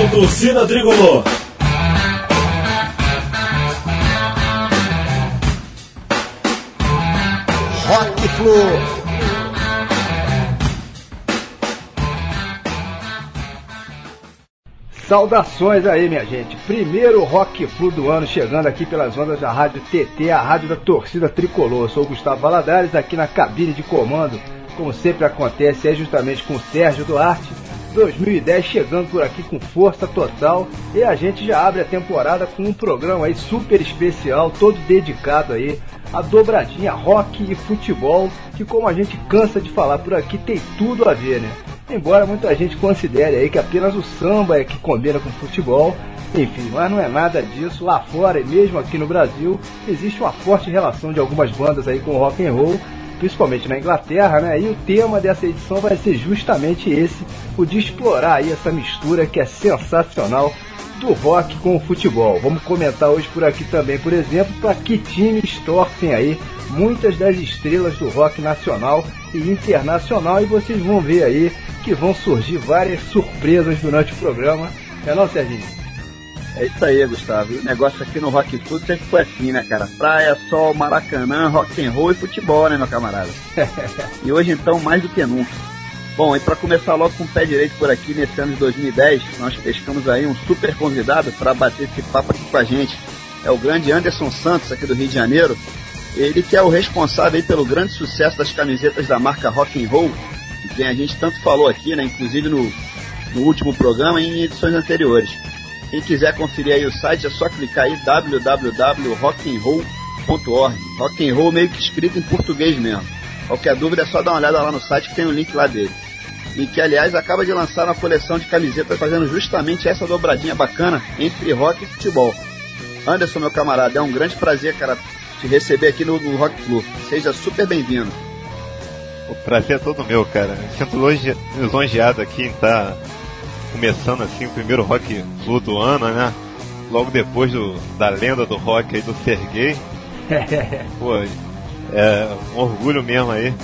Rádio Torcida Tricolor. Rock Flu. Saudações aí, minha gente. Primeiro Rock Flu do ano chegando aqui pelas ondas da Rádio TT, a rádio da torcida tricolor. Eu sou o Gustavo Valadares, aqui na cabine de comando. Como sempre acontece, é justamente com o Sérgio Duarte. 2010 chegando por aqui com força total e a gente já abre a temporada com um programa aí super especial, todo dedicado aí à dobradinha rock e futebol, que como a gente cansa de falar por aqui, tem tudo a ver, né? Embora muita gente considere aí que apenas o samba é que combina com futebol, enfim, mas não é nada disso. Lá fora e mesmo aqui no Brasil existe uma forte relação de algumas bandas aí com rock and roll, principalmente na Inglaterra, né? E o tema dessa edição vai ser justamente esse, o de explorar aí essa mistura que é sensacional do rock com o futebol. Vamos comentar hoje por aqui também, por exemplo, para que times torcem aí muitas das estrelas do rock nacional e internacional e vocês vão ver aí que vão surgir várias surpresas durante o programa. É não, Serginho? É isso aí, Gustavo. o negócio aqui no Rock Food sempre foi assim, né, cara? Praia, sol, Maracanã, rock and roll e futebol, né, meu camarada? e hoje, então, mais do que nunca. Bom, e para começar logo com o pé direito por aqui, nesse ano de 2010, nós pescamos aí um super convidado para bater esse papo aqui com a gente. É o grande Anderson Santos, aqui do Rio de Janeiro. Ele que é o responsável pelo grande sucesso das camisetas da marca Rock and Roll, de quem a gente tanto falou aqui, né, inclusive no, no último programa e em edições anteriores. Quem quiser conferir aí o site é só clicar aí www.rockandroll.org. Rock and roll meio que escrito em português mesmo. Qualquer dúvida é só dar uma olhada lá no site que tem o um link lá dele. E que aliás acaba de lançar uma coleção de camisetas fazendo justamente essa dobradinha bacana entre rock e futebol. Anderson, meu camarada, é um grande prazer, cara, te receber aqui no, no Rock Flu. Seja super bem-vindo. O prazer é todo meu, cara. Me sinto lisonjeado aqui em estar tá começando assim o primeiro Rock Flu do ano, né? Logo depois do, da lenda do rock aí do Sergei. Pô, é um orgulho mesmo aí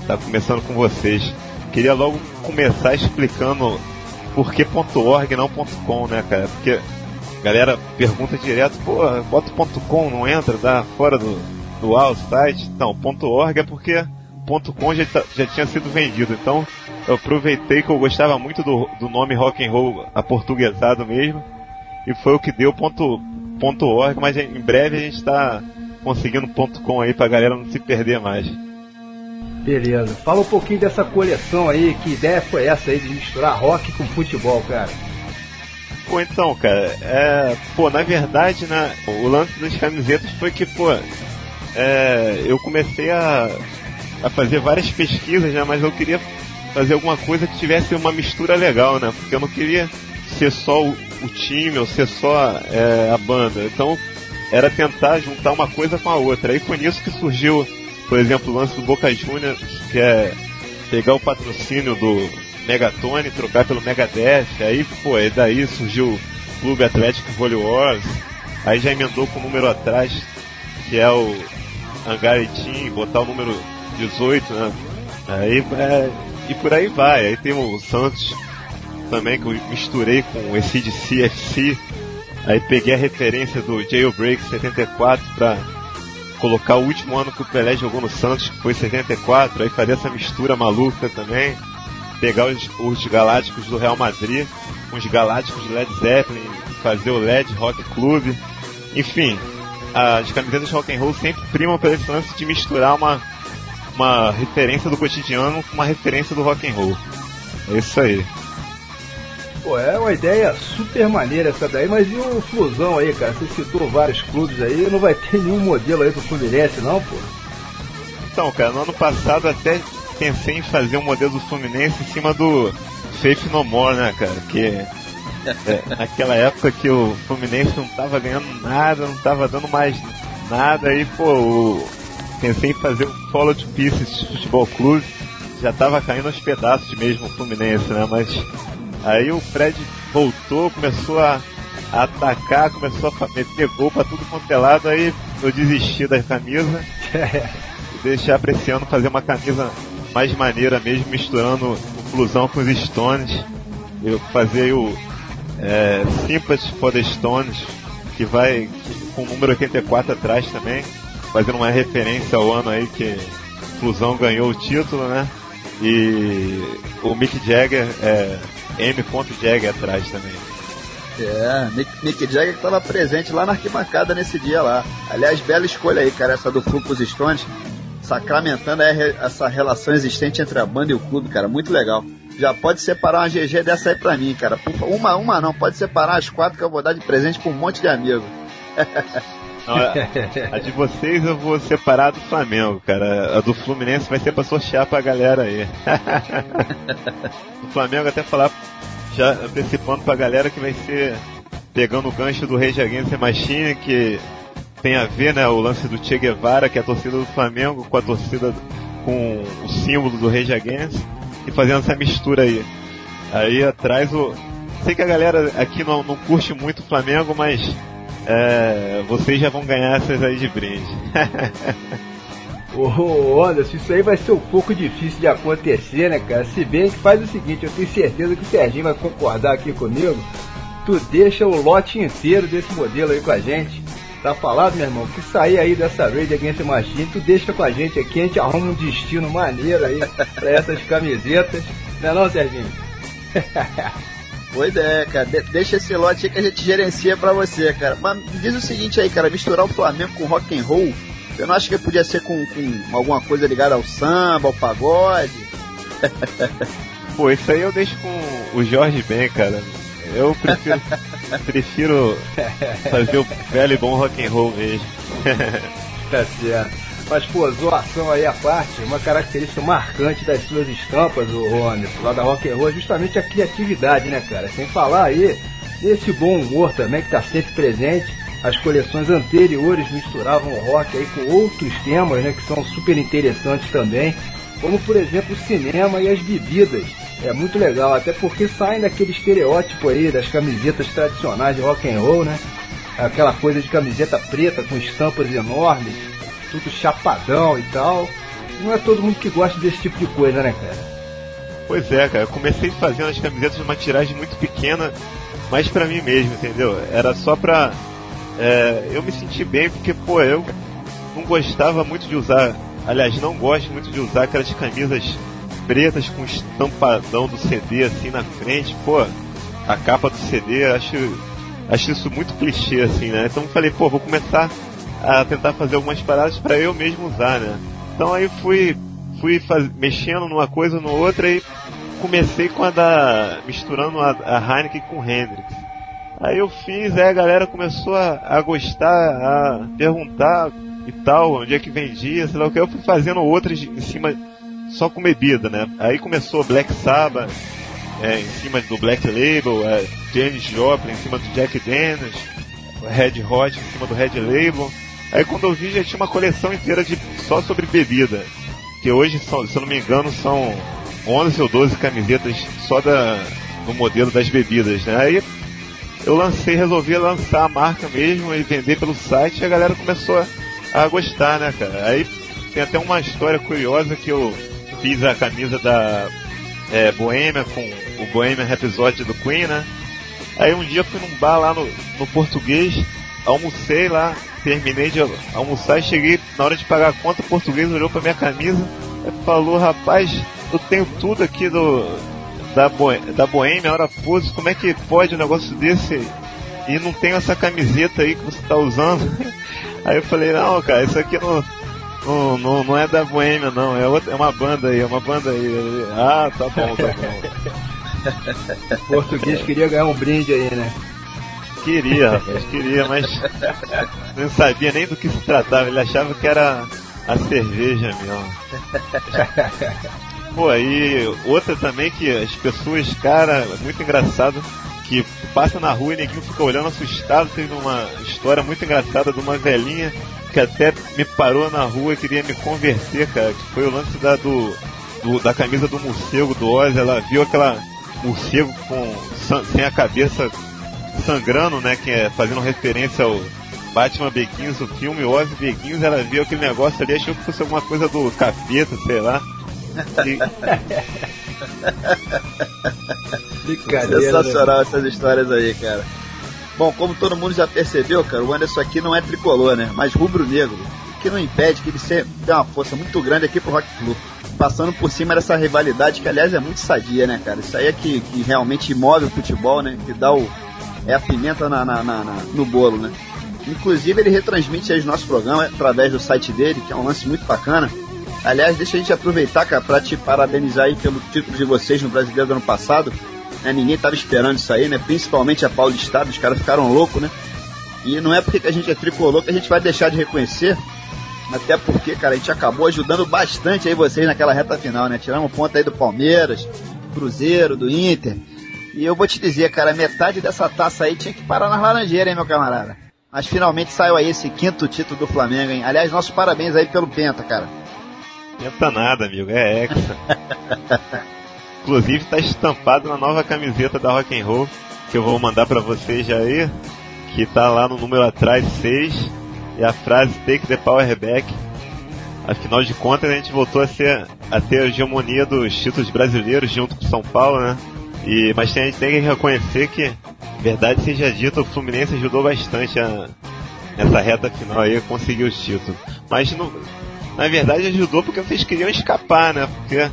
estar tá começando com vocês. Queria logo começar explicando por que .org não .com, né, cara? Porque a galera pergunta direto, pô, bota .com, não entra, dá fora do, do AL site. Não, .org é porque .com já, tá, já tinha sido vendido, então eu aproveitei que eu gostava muito do, do nome rock and roll aportuguesado mesmo, e foi o que deu ponto, ponto .org, mas em breve a gente está conseguindo ponto .com aí pra galera não se perder mais. Beleza. Fala um pouquinho dessa coleção aí, que ideia foi essa aí de misturar rock com futebol, cara? Pô, então, cara, é, pô, na verdade, né, o lance das camisetas foi que, pô, é, eu comecei a a fazer várias pesquisas, né? Mas eu queria fazer alguma coisa que tivesse uma mistura legal, né? Porque eu não queria ser só o, o time ou ser só é, a banda. Então era tentar juntar uma coisa com a outra. Aí foi nisso que surgiu, por exemplo, o lance do Boca Juniors, que é pegar o patrocínio do Megatone, trocar pelo Megadeth. Aí, pô, aí daí surgiu o Clube Atlético Volley Wars. Aí já emendou com o número atrás, que é o Hangar Team, botar o número 18, né? Aí, é, e por aí vai. Aí tem o Santos também que eu misturei com esse de CFC. Aí peguei a referência do Jailbreak 74 para colocar o último ano que o Pelé jogou no Santos, que foi 74. Aí fazer essa mistura maluca também. Pegar os, os Galácticos do Real Madrid com os Galácticos do Led Zeppelin, fazer o Led Rock Club. Enfim, as camisetas rock and roll sempre primam pela lance de misturar uma uma referência do cotidiano com uma referência do rock and roll. É isso aí. Pô, é uma ideia super maneira essa daí, mas e o Flusão aí, cara? Você citou vários clubes aí, não vai ter nenhum modelo aí pro Fluminense, não, pô? Então, cara, no ano passado até pensei em fazer um modelo do Fluminense em cima do Faith No More, né, cara? Que é, naquela época que o Fluminense não tava ganhando nada, não tava dando mais nada, aí, pô, o, pensei em fazer um Follow to Pieces de futebol clube. Já tava caindo aos pedaços mesmo o Fluminense, né? Mas aí o Fred voltou, começou a, a atacar, começou a meter gol pra tudo quanto é lado, aí eu desisti da camisa. e deixar pra esse ano fazer uma camisa mais maneira mesmo, misturando o Flusão com os Stones. Eu fazer o é, Sympathy for the Stones, que vai com o número 84 atrás também, fazendo uma referência ao ano aí que Fusão ganhou o título, né? E o Mick Jagger é M. Jagger atrás também. É, Mick, Mick Jagger estava presente lá na arquibancada nesse dia lá. Aliás, bela escolha aí, cara, essa do Flucos Stones, sacramentando essa relação existente entre a banda e o clube, cara, muito legal. Já pode separar uma GG dessa aí pra mim, cara. Uma, uma não, pode separar as quatro que eu vou dar de presente pra um monte de amigos. A de vocês eu vou separar do Flamengo, cara. A do Fluminense vai ser pra sortear pra galera aí. o Flamengo até falar, já antecipando pra galera que vai ser pegando o gancho do Rage Against Machine, que tem a ver, né, o lance do Che Guevara, que é a torcida do Flamengo, com a torcida com o símbolo do Rage Against, e fazendo essa mistura aí. Aí atrás o. Sei que a galera aqui não, não curte muito o Flamengo, mas é, vocês já vão ganhar essas aí de brinde. Ô Anderson, isso aí vai ser um pouco difícil de acontecer, né, cara? Se bem que faz o seguinte, eu tenho certeza que o Serginho vai concordar aqui comigo. Tu deixa o lote inteiro desse modelo aí com a gente. Tá falado, meu irmão? Que sair aí dessa Raid Against the Machine, tu deixa com a gente aqui, a gente arruma um destino maneiro aí pra essas camisetas. Não é não, Serginho? Boa ideia, cara. De deixa esse lote aí que a gente gerencia pra você, cara. Mas diz o seguinte aí, cara, misturar o Flamengo com rock and roll, você não acha que podia ser com, com alguma coisa ligada ao samba, ao pagode? Pô, isso aí eu deixo com o Jorge bem, cara. Eu prefiro, prefiro fazer o velho e bom rock and roll mesmo. tá certo. Mas, pô, zoação aí à parte, uma característica marcante das suas estampas, o Rony, lá da Rock and Roll, é justamente a criatividade, né, cara? Sem falar aí desse bom humor também que tá sempre presente. As coleções anteriores misturavam o rock aí com outros temas, né, que são super interessantes também, como por exemplo o cinema e as bebidas. É muito legal, até porque saem daquele estereótipo aí das camisetas tradicionais de rock and roll, né? Aquela coisa de camiseta preta com estampas enormes tudo chapadão e tal. Não é todo mundo que gosta desse tipo de coisa, né, cara? Pois é, cara. Eu comecei fazendo as camisetas numa tiragem muito pequena, mas para mim mesmo, entendeu? Era só pra é, eu me sentir bem, porque, pô, eu não gostava muito de usar, aliás, não gosto muito de usar aquelas camisas pretas com estampadão do CD assim na frente, pô, a capa do CD, acho, acho isso muito clichê assim, né? Então falei, pô, vou começar a tentar fazer algumas paradas para eu mesmo usar, né? Então aí fui fui faz, mexendo numa coisa no outra e comecei com a da misturando a, a Heineken com Hendrix. Aí eu fiz, aí a galera começou a, a gostar, a perguntar e tal, onde é que vendia, sei lá o que. Eu fui fazendo outras em cima só com bebida, né? Aí começou Black Sabbath é, em cima do Black Label, é, James Joplin em cima do Jack Daniels, Red Hot em cima do Red Label. Aí quando eu vi já tinha uma coleção inteira de só sobre bebida. Que hoje, são, se eu não me engano, são 11 ou 12 camisetas só da, no modelo das bebidas, né? Aí eu lancei, resolvi lançar a marca mesmo e vender pelo site e a galera começou a, a gostar, né, cara? Aí tem até uma história curiosa que eu fiz a camisa da é, Boêmia com o Bohemian Rhapsody do Queen, né? Aí um dia fui num bar lá no, no português, almocei lá, terminei de almoçar e cheguei na hora de pagar a conta, o português olhou pra minha camisa e falou, rapaz, eu tenho tudo aqui do da, Boe, da Boêmia, Hora Pose, como é que pode um negócio desse e não tem essa camiseta aí que você tá usando? Aí eu falei, não, cara, isso aqui não, não, não, não é da Boêmia não, é, outra, é uma banda aí, é uma banda aí. Ah, tá bom, tá bom. o português queria ganhar um brinde aí, né? Queria, rapaz, queria, mas não sabia nem do que se tratava. Ele achava que era a cerveja mesmo. Pô, aí outra também que as pessoas, cara, muito engraçado, que passa na rua e ninguém fica olhando assustado. Teve uma história muito engraçada de uma velhinha que até me parou na rua e queria me converter, cara. Que foi o lance da, do, do da camisa do morcego do Oz. Ela viu aquela morcego com, sem a cabeça sangrando, né? Que é fazendo referência ao Batman Begins, o filme Ozzy Begins, ela viu aquele negócio ali, achou que fosse alguma coisa do capeta, sei lá. E... Brincadeira. Sensacional né? essas histórias aí, cara. Bom, como todo mundo já percebeu, cara, o Anderson aqui não é tricolor, né? Mas rubro-negro. Que não impede que ele dê uma força muito grande aqui pro Rock Flu. Passando por cima dessa rivalidade, que aliás é muito sadia, né, cara? Isso aí é que, que realmente move o futebol, né? Que dá o. É a pimenta na, na, na, no bolo, né? Inclusive ele retransmite aí o nosso programa através do site dele, que é um lance muito bacana. Aliás, deixa a gente aproveitar, cara, pra te parabenizar aí pelo título de vocês no Brasileiro do ano passado. Né? Ninguém tava esperando isso aí, né? Principalmente a Paulistado, os caras ficaram loucos, né? E não é porque a gente é tricolor que a gente vai deixar de reconhecer. Até porque, cara, a gente acabou ajudando bastante aí vocês naquela reta final, né? Tiramos ponto aí do Palmeiras, Cruzeiro, do Inter. E eu vou te dizer, cara, metade dessa taça aí tinha que parar nas laranjeiras, hein, meu camarada? Mas finalmente saiu aí esse quinto título do Flamengo, hein? Aliás, nossos parabéns aí pelo Penta, cara. Penta nada, amigo, é Hexa. Inclusive está estampado na nova camiseta da Rock and Roll, que eu vou mandar para vocês já aí, que tá lá no número atrás 6, e a frase Take the Power Back. Afinal de contas, a gente voltou a, ser, a ter a hegemonia dos títulos brasileiros junto com São Paulo, né? E, mas a gente tem que reconhecer que, verdade seja dita, o Fluminense ajudou bastante a, nessa reta final aí a conseguir os títulos. Mas no, na verdade ajudou porque vocês queriam escapar, né? Porque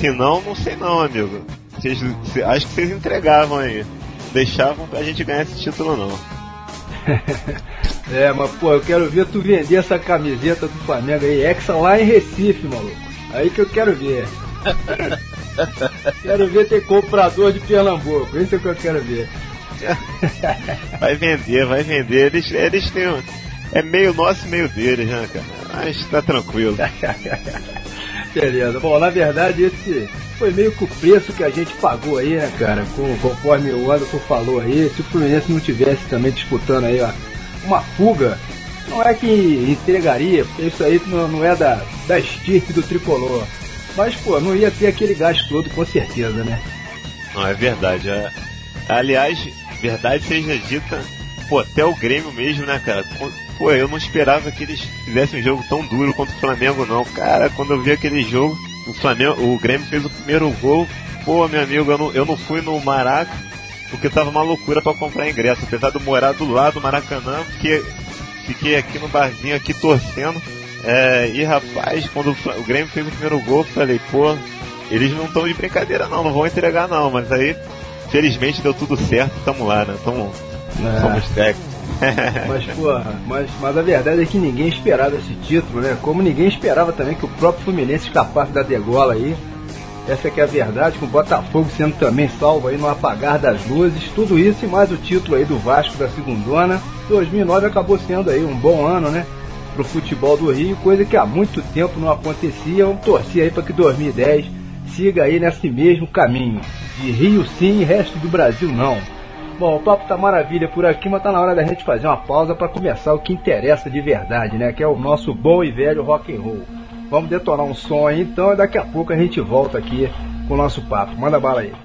senão, não sei não, amigo. Vocês, acho que vocês entregavam aí. Deixavam pra gente ganhar esse título não. é, mas pô, eu quero ver tu vender essa camiseta do Flamengo aí, Hexa lá em Recife, maluco. Aí que eu quero ver. quero ver ter comprador de Pernambuco, isso é o que eu quero ver. vai vender, vai vender. Eles, eles têm. É meio nosso e meio deles, né, cara? Mas tá tranquilo. Beleza. Bom, na verdade, esse foi meio que o preço que a gente pagou aí, né, cara? Com, conforme o Anderson falou aí, se o Fluminense não tivesse também disputando aí ó, uma fuga, não é que entregaria, porque isso aí não, não é da, da estirpe do tricolor. Mas, pô, não ia ter aquele gasto todo, com certeza, né? Não, é verdade. É... Aliás, verdade seja dita, pô, até o Grêmio mesmo, né, cara? Pô, eu não esperava que eles fizessem um jogo tão duro contra o Flamengo, não. Cara, quando eu vi aquele jogo, o Flamengo, o Grêmio fez o primeiro gol. Pô, meu amigo, eu não, eu não fui no Maraca porque tava uma loucura para comprar ingresso. Apesar de morar do lado do Maracanã, porque fiquei aqui no barzinho aqui torcendo. É, e rapaz, quando o, Grêmio fez o primeiro gol, falei, pô, eles não estão de brincadeira não, não vão entregar não, mas aí felizmente deu tudo certo, tamo lá, né? Tamo, é. Somos técnicos. mas, porra, mas, mas a verdade é que ninguém esperava esse título, né? Como ninguém esperava também que o próprio Fluminense escapasse da degola aí. Essa é que é a verdade, com o Botafogo sendo também salvo aí no apagar das luzes. Tudo isso e mais o título aí do Vasco da segundona. 2009 acabou sendo aí um bom ano, né? Pro futebol do Rio, coisa que há muito tempo não acontecia. Vamos torcer aí para que 2010 siga aí nesse mesmo caminho. De Rio sim resto do Brasil não. Bom, o papo tá maravilha por aqui, mas tá na hora da gente fazer uma pausa para começar o que interessa de verdade, né? Que é o nosso bom e velho rock and roll. Vamos detonar um som aí então e daqui a pouco a gente volta aqui com o nosso papo. Manda bala aí.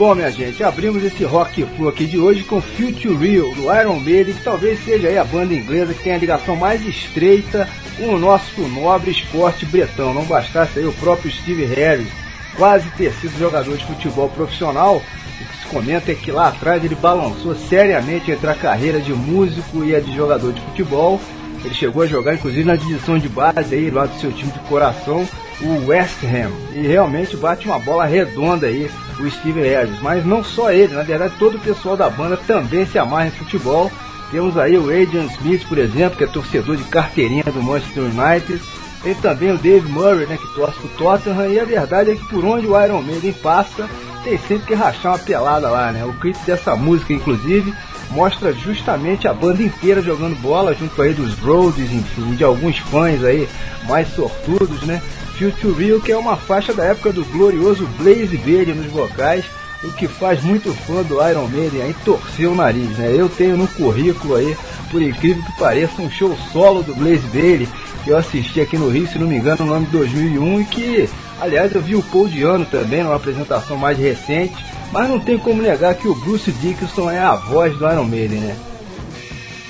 Bom, minha gente, abrimos esse Rock Flu aqui de hoje com Future Real, do Iron Maiden, que talvez seja a banda inglesa que tem a ligação mais estreita com o nosso nobre esporte bretão. Não bastasse aí o próprio Steve Harris quase ter sido jogador de futebol profissional, o que se comenta é que lá atrás ele balançou seriamente entre a carreira de músico e a de jogador de futebol. Ele chegou a jogar inclusive na divisão de base aí, lá do seu time de coração, o West Ham. E realmente bate uma bola redonda aí o Steve Harris. Mas não só ele, na verdade todo o pessoal da banda também se amarra em futebol. Temos aí o Adrian Smith, por exemplo, que é torcedor de carteirinha do Manchester United. Tem também o Dave Murray, né, que torce pro Tottenham. E a verdade é que por onde o Iron Maiden passa, tem sempre que rachar uma pelada lá, né? O clipe dessa música, inclusive, mostra justamente a banda inteira jogando bola, junto aí dos Rhodes, enfim, de alguns fãs aí mais sortudos, né? Future Real, que é uma faixa da época do glorioso Blaze Bailey nos vocais, o que faz muito fã do Iron Maiden aí torcer o nariz, né? Eu tenho no currículo aí, por incrível que pareça, um show solo do Blaze Bailey, que eu assisti aqui no Rio, se não me engano, no ano de 2001, e que, aliás, eu vi o Paul Diano também, numa apresentação mais recente, mas não tem como negar que o Bruce Dickinson é a voz do Iron Maiden, né?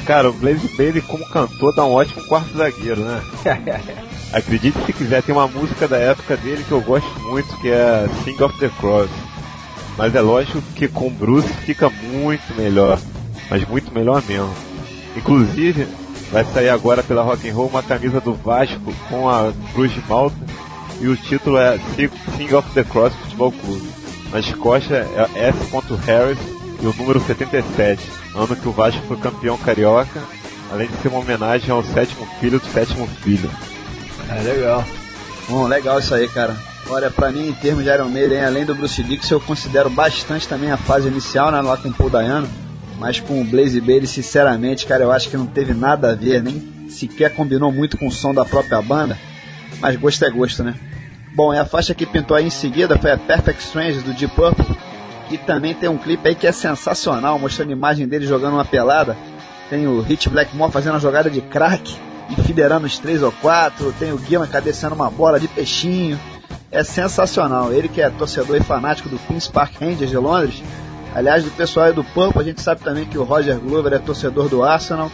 Cara, o Blaze Bailey como cantor dá um ótimo quarto zagueiro, né? Acredite se quiser, tem uma música da época dele que eu gosto muito, que é Sing of the Cross. Mas é lógico que com Bruce fica muito melhor. Mas muito melhor mesmo. Inclusive, vai sair agora pela Rock and Roll uma camisa do Vasco com a Cruz de Malta. E o título é Sing of the Cross Futebol Clube. Nas costas é S. Harris e o número 77, ano que o Vasco foi campeão carioca, além de ser uma homenagem ao sétimo filho do sétimo filho. É legal. Bom, legal isso aí, cara. Olha, pra mim, em termos de Iron Maiden, além do Bruce Dixon, eu considero bastante também a fase inicial, né, lá com o Paul Dayano. Mas com o Blaze Bailey, sinceramente, cara, eu acho que não teve nada a ver, nem sequer combinou muito com o som da própria banda. Mas gosto é gosto, né? Bom, e a faixa que pintou aí em seguida foi a Perfect Strange do Deep Purple. E também tem um clipe aí que é sensacional, mostrando a imagem dele jogando uma pelada. Tem o Hit Blackmore fazendo uma jogada de crack enfileirando os três ou quatro, tem o Guima cabeceando uma bola de peixinho. É sensacional. Ele que é torcedor e fanático do Queen's Park Rangers de Londres. Aliás, do pessoal aí do Pampa, a gente sabe também que o Roger Glover é torcedor do Arsenal.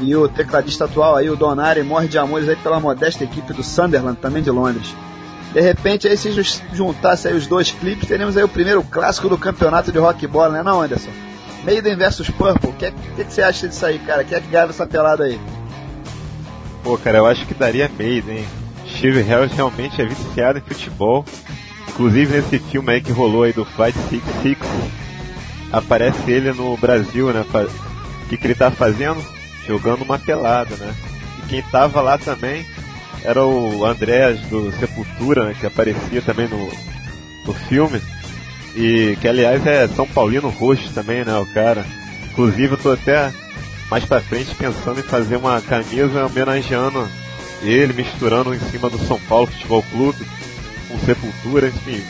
E o tecladista atual aí, o Donari, morre de amores aí pela modesta equipe do Sunderland, também de Londres. De repente, aí se juntasse aí os dois clipes, teríamos aí o primeiro clássico do campeonato de rock bola, né não, Anderson? Maiden versus Purple. O que, é, que, que, você acha disso aí, cara? Quem é que ganha essa pelada aí? Pô, cara, eu acho que daria Maiden, hein? Steve Harris realmente é viciado em futebol. Inclusive nesse filme aí que rolou aí do Flight 66, aparece ele no Brasil, né? O que, que ele tá fazendo? Jogando uma pelada, né? E quem tava lá também era o Andrés do Sepultura, né? Que aparecia também no, no filme. E que aliás é São Paulino roxo também, né? O cara. Inclusive eu tô até mais pra frente pensando em fazer uma camisa homenageando ele, misturando em cima do São Paulo Futebol Clube, com Sepultura, enfim,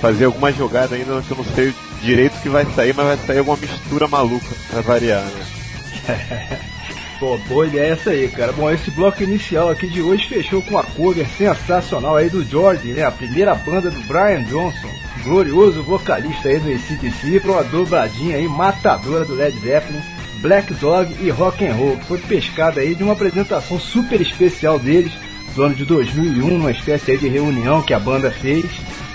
fazer alguma jogada ainda que eu não sei direito o que vai sair, mas vai sair alguma mistura maluca pra variar, né? Pô, boa ideia essa aí, cara. Bom, esse bloco inicial aqui de hoje fechou com a cover sensacional aí do George, né? A primeira banda do Brian Johnson, glorioso vocalista aí do ACDC, pra uma dobradinha aí matadora do Led Zeppelin Black Dog e Rock and Roll, que foi pescada aí de uma apresentação super especial deles do ano de 2001, numa espécie de reunião que a banda fez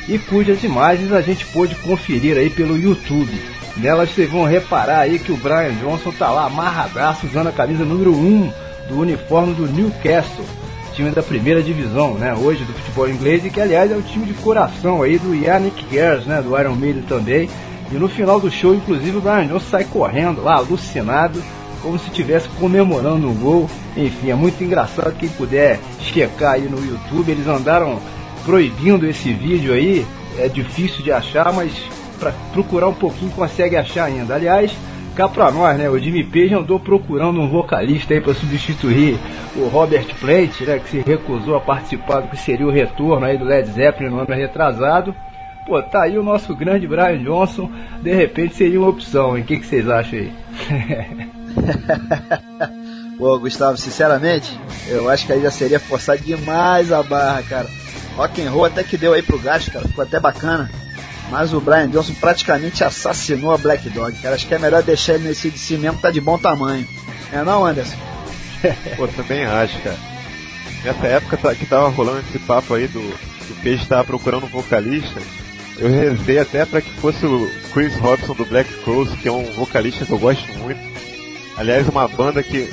e cujas imagens a gente pôde conferir aí pelo YouTube. Nelas vocês vão reparar aí que o Brian Johnson tá lá amarradaço usando a camisa número 1 do uniforme do Newcastle, time da primeira divisão, né, hoje do futebol inglês e que aliás é o time de coração aí do Yannick Gers, né, do Iron Maiden também e no final do show, inclusive, o Brian Johnson sai correndo lá, alucinado, como se estivesse comemorando um gol. Enfim, é muito engraçado. Quem puder checar aí no YouTube, eles andaram proibindo esse vídeo aí. É difícil de achar, mas para procurar um pouquinho consegue achar ainda. Aliás, cá pra nós, né? O Jimmy Page andou procurando um vocalista aí para substituir o Robert Plant, né? Que se recusou a participar do que seria o retorno aí do Led Zeppelin no ano retrasado. Pô, tá aí o nosso grande Brian Johnson, de repente seria uma opção, hein? O que, que vocês acham aí? Pô, Gustavo, sinceramente, eu acho que aí já seria forçar demais a barra, cara. Rock and roll até que deu aí pro gasto, cara, ficou até bacana. Mas o Brian Johnson praticamente assassinou a Black Dog, cara. Acho que é melhor deixar ele nesse de si mesmo, tá de bom tamanho. É não, Anderson? Pô, também acho, cara. Nessa época tá, que tava rolando esse papo aí do, do Peixe tava procurando um vocalista, eu rezei até para que fosse o Chris Robson do Black Cross, que é um vocalista que eu gosto muito. Aliás, uma banda que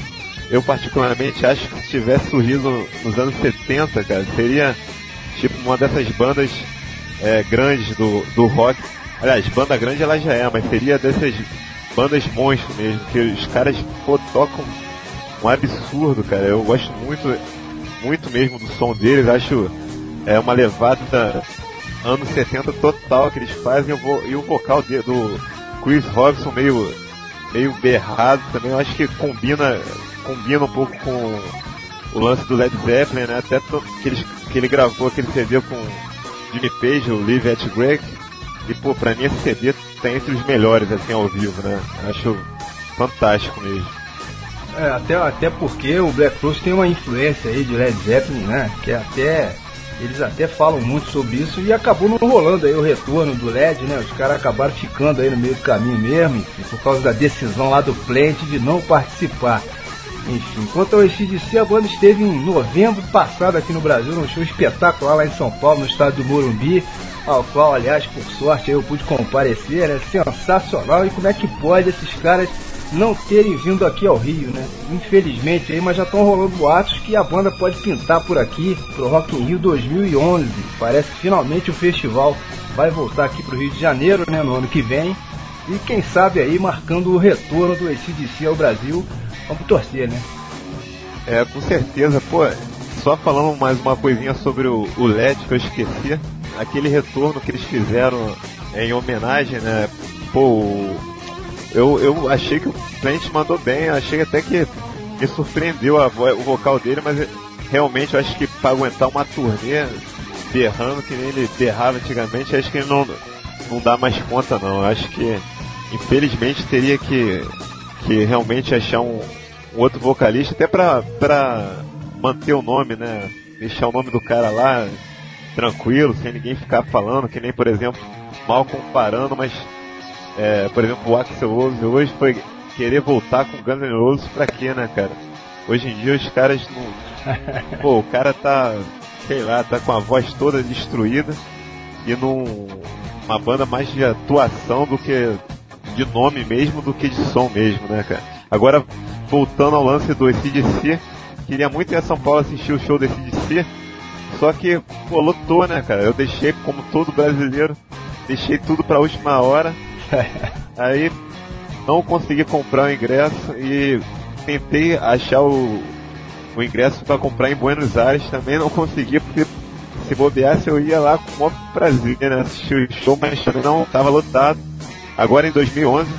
eu particularmente acho que se tivesse surgido nos anos 70, cara, seria tipo uma dessas bandas é, grandes do, do rock. Aliás, banda grande ela já é, mas seria dessas bandas monstro mesmo, que os caras pô, tocam um absurdo, cara. Eu gosto muito, muito mesmo do som deles, acho é uma levada anos 70 total que eles fazem e o vocal de, do Chris Robson meio, meio berrado também, eu acho que combina, combina um pouco com o lance do Led Zeppelin, né? Até que, eles, que ele gravou aquele CD com Jimmy Page, o Live at Greg. E pô, pra mim esse CD tá entre os melhores assim ao vivo, né? Acho fantástico mesmo. É, até, até porque o Black Crowes tem uma influência aí de Led Zeppelin, né? Que é até. Eles até falam muito sobre isso e acabou não rolando aí o retorno do LED, né? Os caras acabaram ficando aí no meio do caminho mesmo, enfim, por causa da decisão lá do Plant de não participar. Enfim, quanto ao ACDC, a banda esteve em novembro passado aqui no Brasil, num show espetacular lá em São Paulo, no estado do Morumbi, ao qual, aliás, por sorte, eu pude comparecer, é sensacional. E como é que pode esses caras não terem vindo aqui ao Rio, né? Infelizmente, aí, mas já estão rolando boatos que a banda pode pintar por aqui pro Rock in Rio 2011. Parece que finalmente o festival vai voltar aqui pro Rio de Janeiro, né, no ano que vem. E quem sabe aí marcando o retorno do ACDC ao Brasil Vamos torcer, né? É, com certeza. Pô, só falando mais uma coisinha sobre o, o LED que eu esqueci. Aquele retorno que eles fizeram em homenagem, né? Pô, eu, eu achei que o Plant mandou bem, achei até que me surpreendeu a, o vocal dele, mas realmente eu acho que para aguentar uma turnê berrando que nem ele berrava antigamente, acho que ele não, não dá mais conta não. Eu acho que infelizmente teria que, que realmente achar um, um outro vocalista, até pra, pra manter o nome, né? Deixar o nome do cara lá tranquilo, sem ninguém ficar falando, que nem, por exemplo, mal comparando, mas, é, por exemplo, o Axel Rose hoje foi querer voltar com Guns N' Roses pra quê, né, cara? Hoje em dia os caras não. Pô, o cara tá, sei lá, tá com a voz toda destruída e num. Uma banda mais de atuação do que de nome mesmo do que de som mesmo, né, cara? Agora, voltando ao lance do ACDC, queria muito ir a São Paulo assistir o show do ACDC, só que, pô, lotou, né, cara? Eu deixei, como todo brasileiro, deixei tudo pra última hora. Aí, não consegui comprar o ingresso e tentei achar o, o ingresso para comprar em Buenos Aires, também não consegui, porque se bobeasse eu ia lá com o maior prazer, né, assistir o show, mas não estava lotado. Agora em 2011,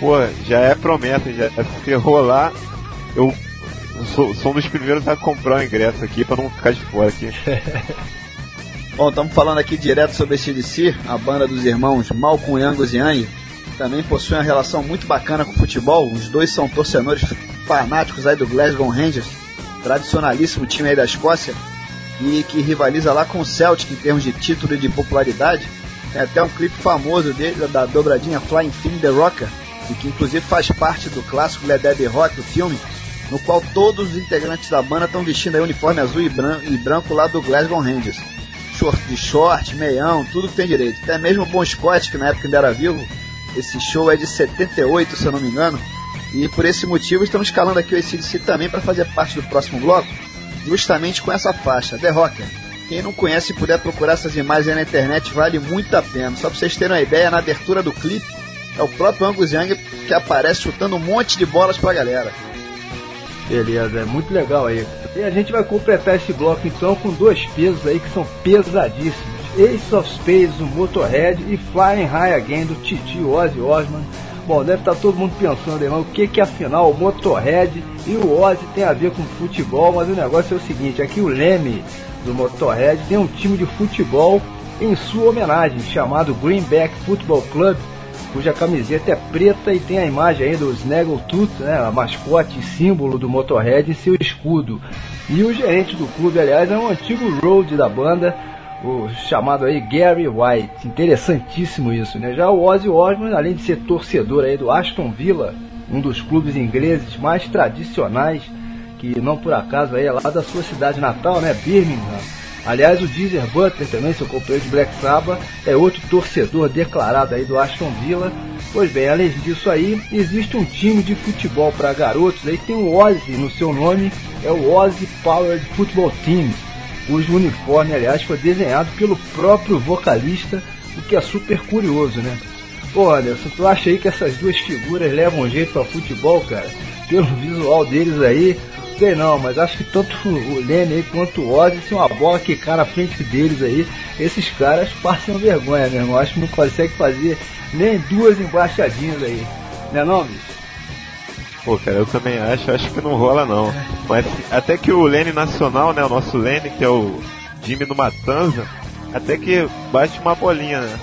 pô, já é promessa, já se rolar, eu sou, sou um dos primeiros a comprar o ingresso aqui para não ficar de fora aqui. Bom, estamos falando aqui direto sobre esse DC, a banda dos irmãos Malcolm e Angus Young, também possui uma relação muito bacana com o futebol. Os dois são torcedores fanáticos aí do Glasgow Rangers, tradicionalíssimo time aí da Escócia, e que rivaliza lá com o Celtic em termos de título e de popularidade. Tem até um clipe famoso dele, da dobradinha Flying Film The Rocker, e que inclusive faz parte do clássico Led Debbie Rock, o filme, no qual todos os integrantes da banda estão vestindo aí uniforme azul e branco, e branco lá do Glasgow Rangers. Short de short, meião, tudo que tem direito. Até mesmo o Bon Scott, que na época ainda era vivo, esse show é de 78, se eu não me engano. E por esse motivo estamos escalando aqui o ACDC também para fazer parte do próximo bloco, justamente com essa faixa, The Rocker. Quem não conhece e puder procurar essas imagens na internet, vale muito a pena. Só para vocês terem uma ideia, na abertura do clipe, é o próprio Angus Young que aparece chutando um monte de bolas pra galera. Beleza, é muito legal aí. E a gente vai completar esse bloco então com dois pesos aí que são pesadíssimos. Ace of Spades do Motorhead e Flying High Again do Titi Ozzy Osbourne. Bom, deve estar todo mundo pensando, irmão, o que que afinal o Motorhead e o Ozzy tem a ver com futebol, mas o negócio é o seguinte, aqui o Leme do Motorhead tem um time de futebol em sua homenagem, chamado Greenback Football Club, cuja camiseta é preta e tem a imagem aí do Snaggletooth, né, a mascote e símbolo do Motorhead em seu escudo. E o gerente do clube, aliás, é um antigo road da banda, o chamado aí Gary White. Interessantíssimo isso, né? Já o Ozzy Osbourne, além de ser torcedor aí do Aston Villa, um dos clubes ingleses mais tradicionais, que não por acaso aí é lá da sua cidade natal, né? Birmingham. Aliás, o Deezer Butler também, seu companheiro de Black Sabbath, é outro torcedor declarado aí do Aston Villa. Pois bem, além disso aí, existe um time de futebol para garotos, aí tem o Ozzy no seu nome, é o Ozzy Powered Football Team cujo uniforme, aliás, foi desenhado pelo próprio vocalista, o que é super curioso, né? Pô, Anderson, tu acha aí que essas duas figuras levam jeito ao futebol, cara? Pelo visual deles aí, sei não, mas acho que tanto o aí quanto o Ozzy, se uma bola quicar na frente deles aí, esses caras passam vergonha, meu irmão. Acho que não consegue fazer nem duas embaixadinhas aí. Né não, bicho? Pô, cara, eu também acho, acho que não rola não. Mas até que o Lene Nacional, né, o nosso Lene, que é o Jimmy do Matanza, até que bate uma bolinha, né?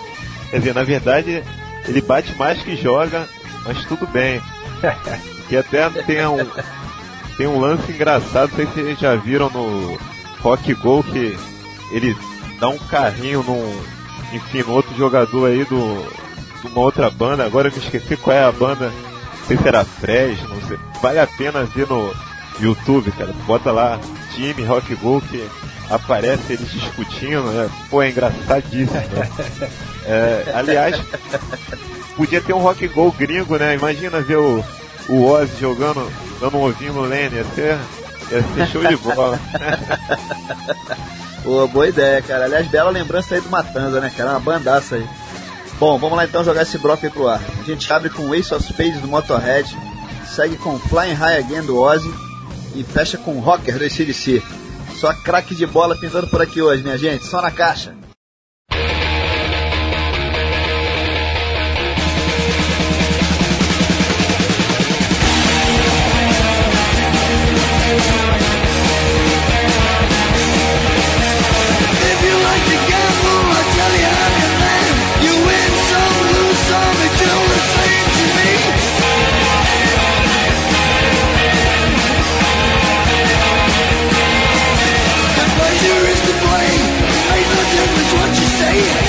Quer dizer, na verdade, ele bate mais que joga, mas tudo bem. que até tem um, tem um lance engraçado, não sei se vocês já viram no Rock Go que ele dá um carrinho num, enfim, no outro jogador aí do, de uma outra banda, agora eu me esqueci qual é a banda sei se era Fresno, não sei. Vale a pena ver no YouTube, cara. Bota lá time Rock Go que aparece eles discutindo, né? Pô, é engraçadíssimo. Né? É, aliás, podia ter um Rock Go gringo, né? Imagina ver o, o Ozzy jogando, dando um ovinho no Lenny, ia ser, ia ser show de bola. Pô, boa ideia, cara. Aliás, bela lembrança aí do Matanza, né, cara? Uma bandaça aí. Bom, vamos lá então jogar esse bloco aí pro ar. A gente abre com Ace of Spades do Motorhead, segue com Flying High Again do Ozzy e fecha com Rocker do ACDC. Só craque de bola pintando por aqui hoje, minha gente. Só na caixa. Hey!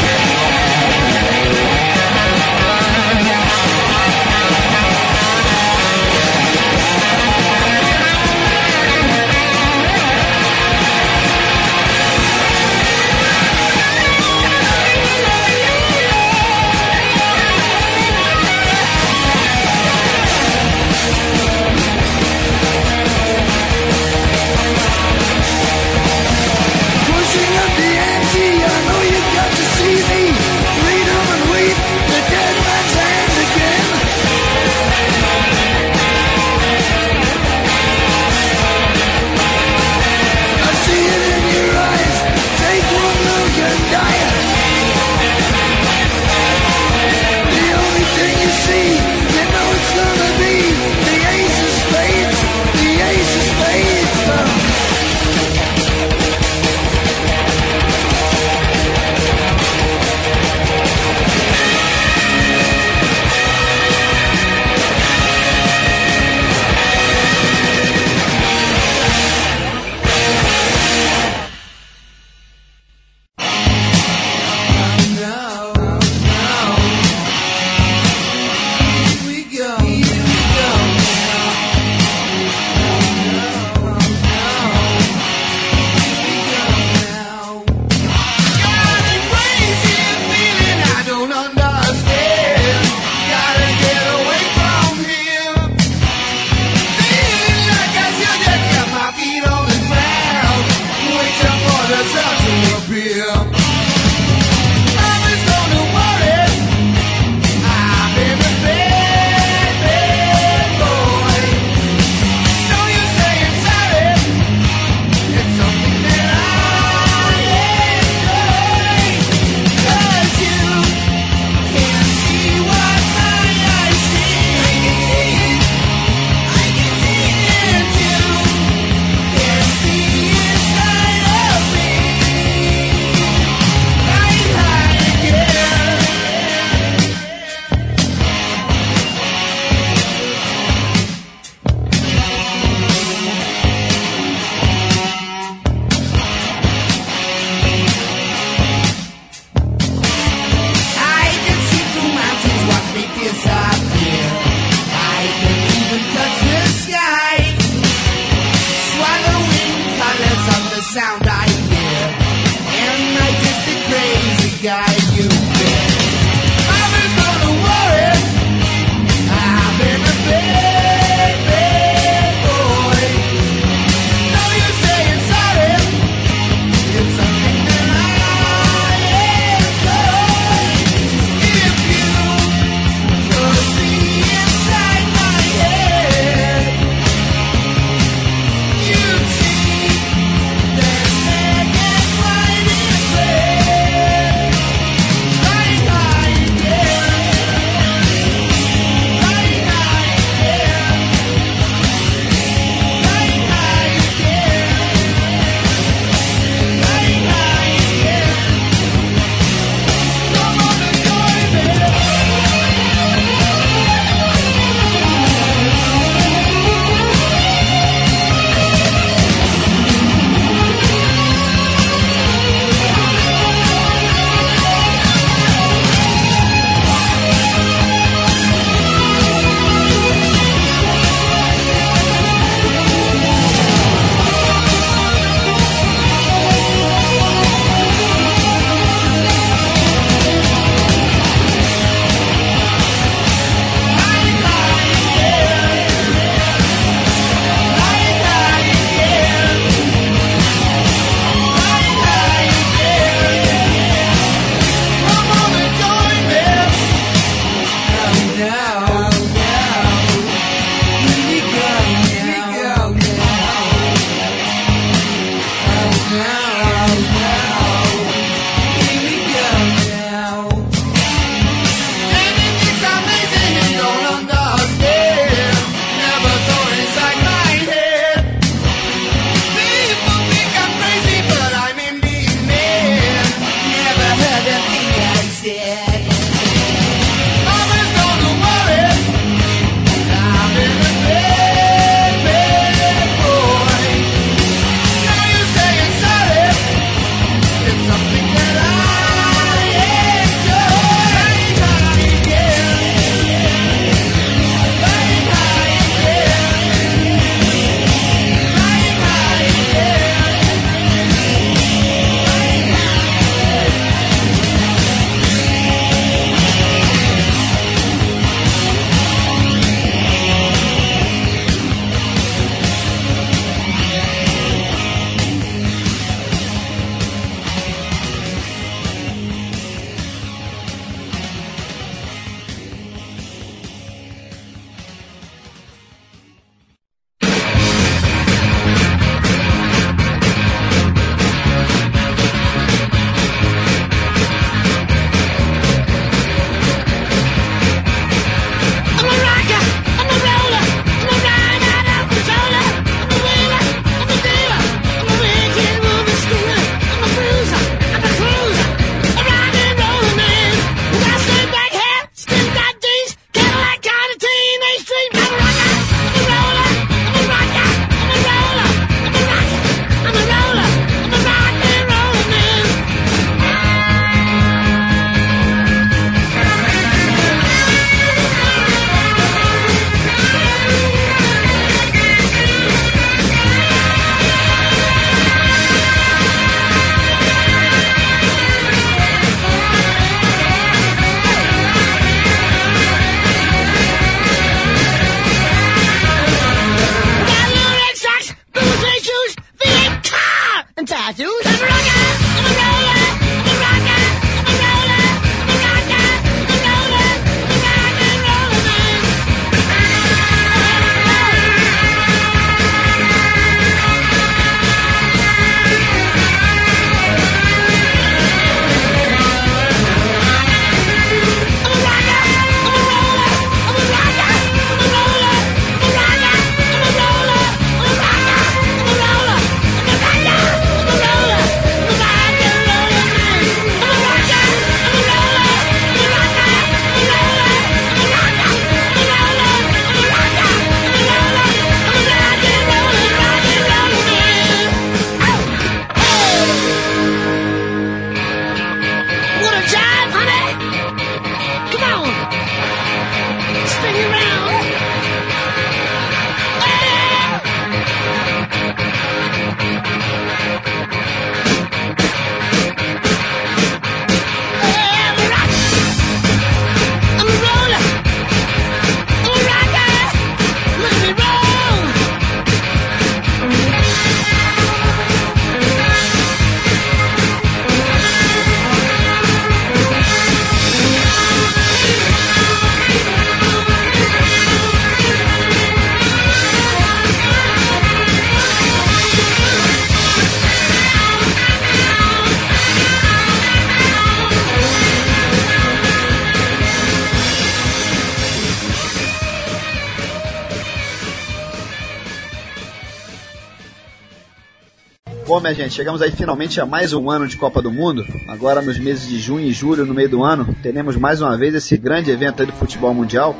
minha gente, chegamos aí finalmente a mais um ano de Copa do Mundo. Agora, nos meses de junho e julho, no meio do ano, teremos mais uma vez esse grande evento aí do futebol mundial.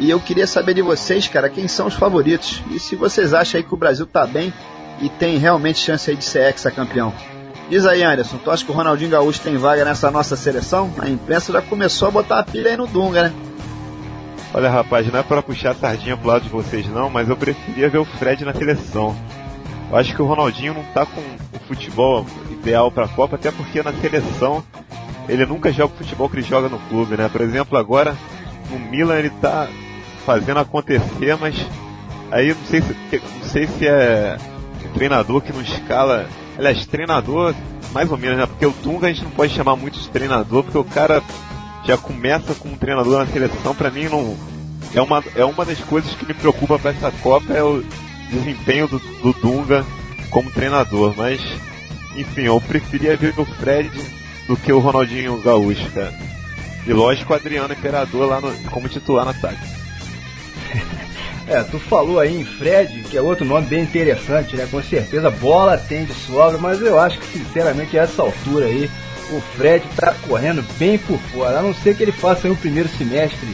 E eu queria saber de vocês, cara, quem são os favoritos? E se vocês acham aí que o Brasil tá bem e tem realmente chance aí de ser ex-campeão. Diz aí, Anderson, tu acha que o Ronaldinho Gaúcho tem vaga nessa nossa seleção? A imprensa já começou a botar a pilha aí no Dunga, né? Olha, rapaz, não é para puxar a sardinha pro lado de vocês não, mas eu preferia ver o Fred na seleção. Eu acho que o Ronaldinho não tá com o futebol ideal para a Copa, até porque na seleção ele nunca joga o futebol que ele joga no clube, né? Por exemplo, agora no Milan ele tá fazendo acontecer, mas aí não sei se, não sei se é o treinador que não escala. Aliás, treinador, mais ou menos, né? Porque o Dunga a gente não pode chamar muito de treinador, porque o cara já começa com um treinador na seleção, para mim não é uma, é uma das coisas que me preocupa para essa Copa é o desempenho do, do, Dunga como treinador, mas enfim, eu preferia ver o Fred do que o Ronaldinho Gaúcho, cara. E lógico o Adriano Imperador lá no, como titular no ataque. É, tu falou aí em Fred, que é outro nome bem interessante, né? Com certeza bola tem de sobra, mas eu acho que sinceramente a essa altura aí o Fred está correndo bem por fora. A não ser que ele faça um primeiro semestre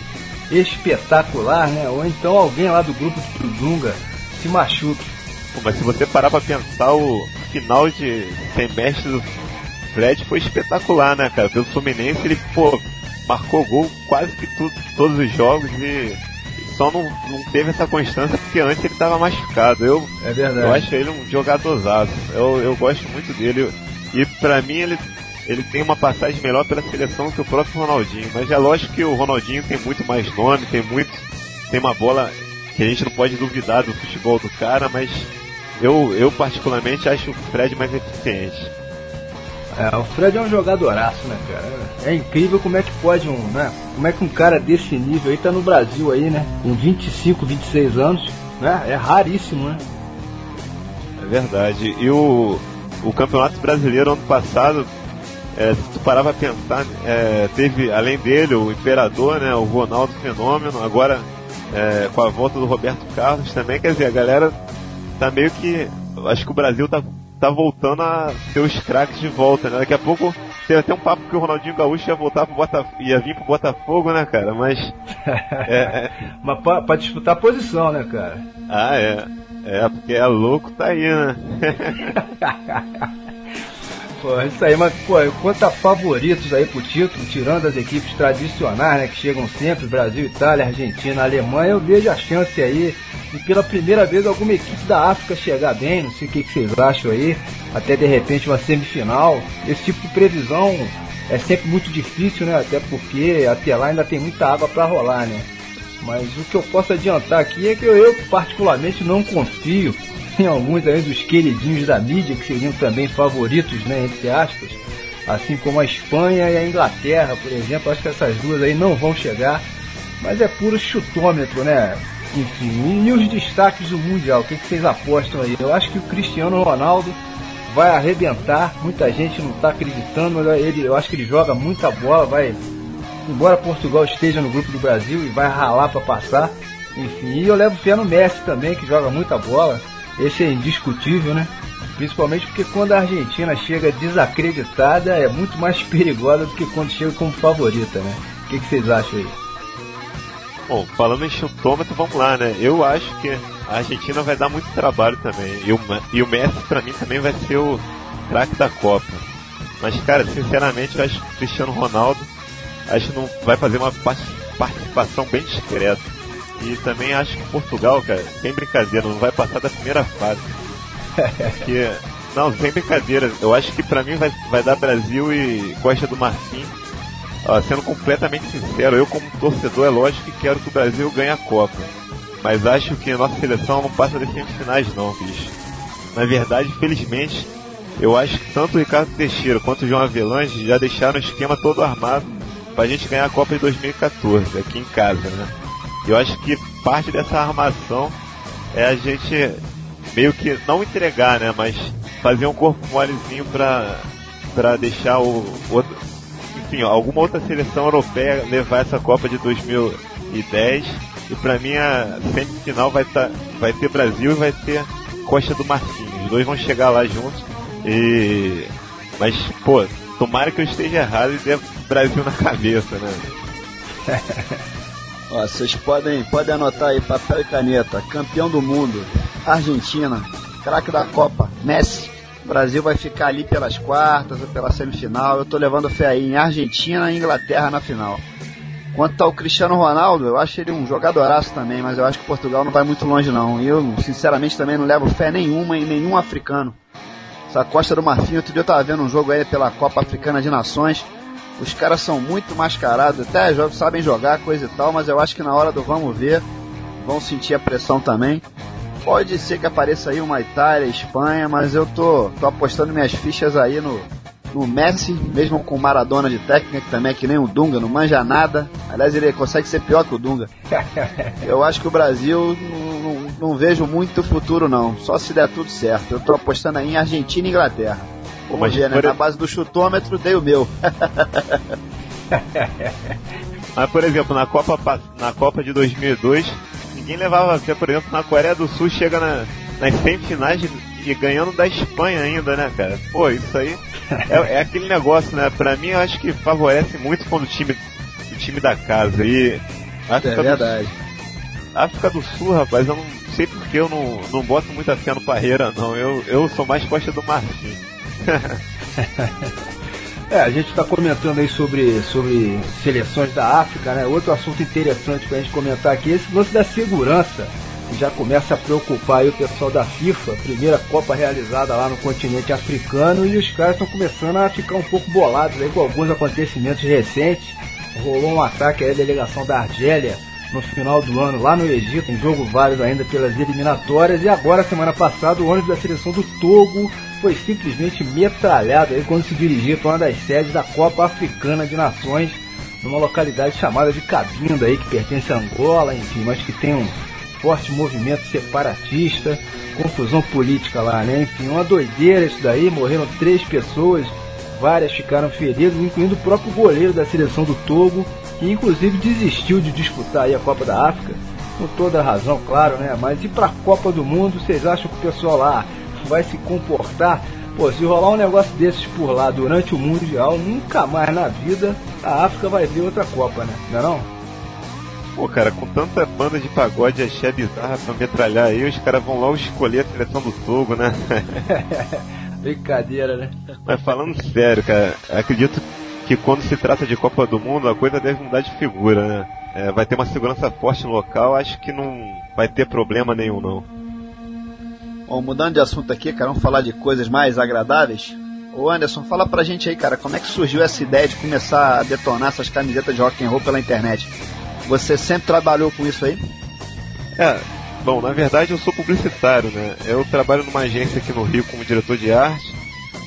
espetacular, né? Ou então alguém lá do grupo do Dunga se machuque. Mas se você parar para pensar, o final de semestre do Fred foi espetacular, né, cara? Pelo Fluminense, ele, pô, marcou gol quase que tudo, todos os jogos e só não, não teve essa constância porque antes ele estava machucado. Eu, é verdade. eu acho ele um jogadorzaço. Eu, eu gosto muito dele. E pra mim ele ele tem uma passagem melhor pela seleção que o próprio Ronaldinho. Mas é lógico que o Ronaldinho tem muito mais nome, tem muito. tem uma bola que a gente não pode duvidar do futebol do cara, mas eu, eu particularmente acho o Fred mais eficiente. É, o Fred é um jogadoraço, né, cara? É incrível como é que pode um, né? Como é que um cara desse nível aí tá no Brasil aí, né? Com 25, 26 anos, né? É raríssimo, né? É verdade. E o, o Campeonato Brasileiro ano passado é, se tu parar pra pensar, é, teve além dele o Imperador, né, o Ronaldo Fenômeno, agora é, com a volta do Roberto Carlos também, quer dizer, a galera tá meio que. Acho que o Brasil tá, tá voltando a ter os craques de volta, né? Daqui a pouco teve até um papo que o Ronaldinho Gaúcho ia voltar pro Botafogo, ia vir pro Botafogo, né, cara? Mas. é, é... Mas pra, pra disputar a posição, né, cara? Ah, é. É, porque é louco, tá aí, né? Pô, isso aí, mas pô, quanto a favoritos aí pro título, tirando as equipes tradicionais, né, que chegam sempre, Brasil, Itália, Argentina, Alemanha, eu vejo a chance aí de pela primeira vez alguma equipe da África chegar bem, não sei o que, que vocês acham aí, até de repente uma semifinal. Esse tipo de previsão é sempre muito difícil, né, até porque até lá ainda tem muita água para rolar, né. Mas o que eu posso adiantar aqui é que eu, eu particularmente não confio tem alguns aí dos queridinhos da mídia que seriam também favoritos, né, entre aspas, assim como a Espanha e a Inglaterra, por exemplo, acho que essas duas aí não vão chegar, mas é puro chutômetro, né? Enfim, e os destaques do Mundial, o que, que vocês apostam aí? Eu acho que o Cristiano Ronaldo vai arrebentar, muita gente não está acreditando, mas ele, eu acho que ele joga muita bola, vai, embora Portugal esteja no grupo do Brasil e vai ralar para passar, enfim, e eu levo fé no Messi também, que joga muita bola, esse é indiscutível, né? Principalmente porque quando a Argentina chega desacreditada é muito mais perigosa do que quando chega como favorita, né? O que, que vocês acham aí? Bom, falando em chutômetro, vamos lá, né? Eu acho que a Argentina vai dar muito trabalho também. E o, e o Messi, pra mim, também vai ser o craque da Copa. Mas, cara, sinceramente, eu acho que o Cristiano Ronaldo acho que não vai fazer uma participação bem discreta. E também acho que Portugal, cara, sem brincadeira, não vai passar da primeira fase. Porque, não, sem brincadeira, eu acho que pra mim vai, vai dar Brasil e Costa do Marfim. Ó, sendo completamente sincero, eu como torcedor é lógico que quero que o Brasil ganhe a Copa. Mas acho que a nossa seleção não passa das semifinais não, bicho. Na verdade, felizmente, eu acho que tanto o Ricardo Teixeira quanto o João Avelange já deixaram o esquema todo armado pra gente ganhar a Copa de 2014, aqui em casa, né? Eu acho que parte dessa armação é a gente meio que não entregar, né, mas fazer um corpo molezinho para para deixar o outro, enfim, alguma outra seleção europeia levar essa Copa de 2010 e para mim a semifinal vai tá, vai ter Brasil e vai ter Costa do Marfim. Os dois vão chegar lá juntos E. Mas, pô, tomara que eu esteja errado e dê Brasil na cabeça, né? Vocês podem, podem anotar aí, papel e caneta. Campeão do mundo, Argentina, craque da Copa, Messi. O Brasil vai ficar ali pelas quartas ou pela semifinal. Eu tô levando fé aí em Argentina e Inglaterra na final. Quanto ao Cristiano Ronaldo, eu acho ele um jogadoraço também, mas eu acho que Portugal não vai muito longe não. E eu, sinceramente, também não levo fé nenhuma em nenhum africano. Essa Costa do Marfim, outro dia eu tava vendo um jogo aí pela Copa Africana de Nações. Os caras são muito mascarados, até jogos sabem jogar, coisa e tal, mas eu acho que na hora do vamos ver, vão sentir a pressão também. Pode ser que apareça aí uma Itália, Espanha, mas eu tô, tô apostando minhas fichas aí no, no Messi, mesmo com Maradona de técnica, que também é que nem o Dunga, não manja nada. Aliás, ele consegue ser pior que o Dunga. Eu acho que o Brasil não, não- não vejo muito futuro não, só se der tudo certo. Eu tô apostando aí em Argentina e Inglaterra. Vamos Mas ver, né? por- Na base do chutômetro, dei o meu. Mas, por exemplo, na Copa, pa- na Copa de 2002, ninguém levava fé, por exemplo, na Coreia do Sul chega na, nas semifinais e- ganhando da Espanha ainda, né, cara? Pô, isso aí é, é aquele negócio, né? Pra mim, eu acho que favorece muito quando o time, o time da casa. E a É África, do, verdade. África do Sul, rapaz, eu não sei porque eu não, não boto muita fé no Parreira, não. Eu, eu sou mais costa do Marfim. É, a gente está comentando aí sobre, sobre seleções da África, né? Outro assunto interessante para a gente comentar aqui é esse lance da segurança, que já começa a preocupar o pessoal da FIFA, primeira Copa realizada lá no continente africano, e os caras estão começando a ficar um pouco bolados aí com alguns acontecimentos recentes. Rolou um ataque à delegação da Argélia no final do ano lá no Egito, um jogo válido ainda pelas eliminatórias, e agora, semana passada, o ônibus da seleção do Togo foi simplesmente metralhado aí quando se dirigia para uma das sedes da Copa Africana de Nações, numa localidade chamada de Cabinda aí, que pertence a Angola, enfim, mas que tem um forte movimento separatista, confusão política lá, né? Enfim, uma doideira isso daí, morreram três pessoas, várias ficaram feridas, incluindo o próprio goleiro da seleção do Togo, que inclusive desistiu de disputar aí a Copa da África, com toda razão, claro, né? Mas e para a Copa do Mundo, vocês acham que o pessoal lá vai se comportar? Pô, se rolar um negócio desses por lá durante o Mundial, nunca mais na vida a África vai ver outra Copa, né? Não é não? Pô, cara, com tanta banda de pagode e axé bizarra pra metralhar aí, os caras vão logo escolher a seleção do Togo, né? Brincadeira, né? Mas falando sério, cara, acredito que quando se trata de Copa do Mundo, a coisa deve mudar de figura, né? É, vai ter uma segurança forte no local, acho que não vai ter problema nenhum, não. Bom, mudando de assunto aqui, cara, vamos falar de coisas mais agradáveis. Ô Anderson, fala pra gente aí, cara, como é que surgiu essa ideia de começar a detonar essas camisetas de rock and roll pela internet? Você sempre trabalhou com isso aí? É, bom, na verdade eu sou publicitário, né? Eu trabalho numa agência aqui no Rio como diretor de arte,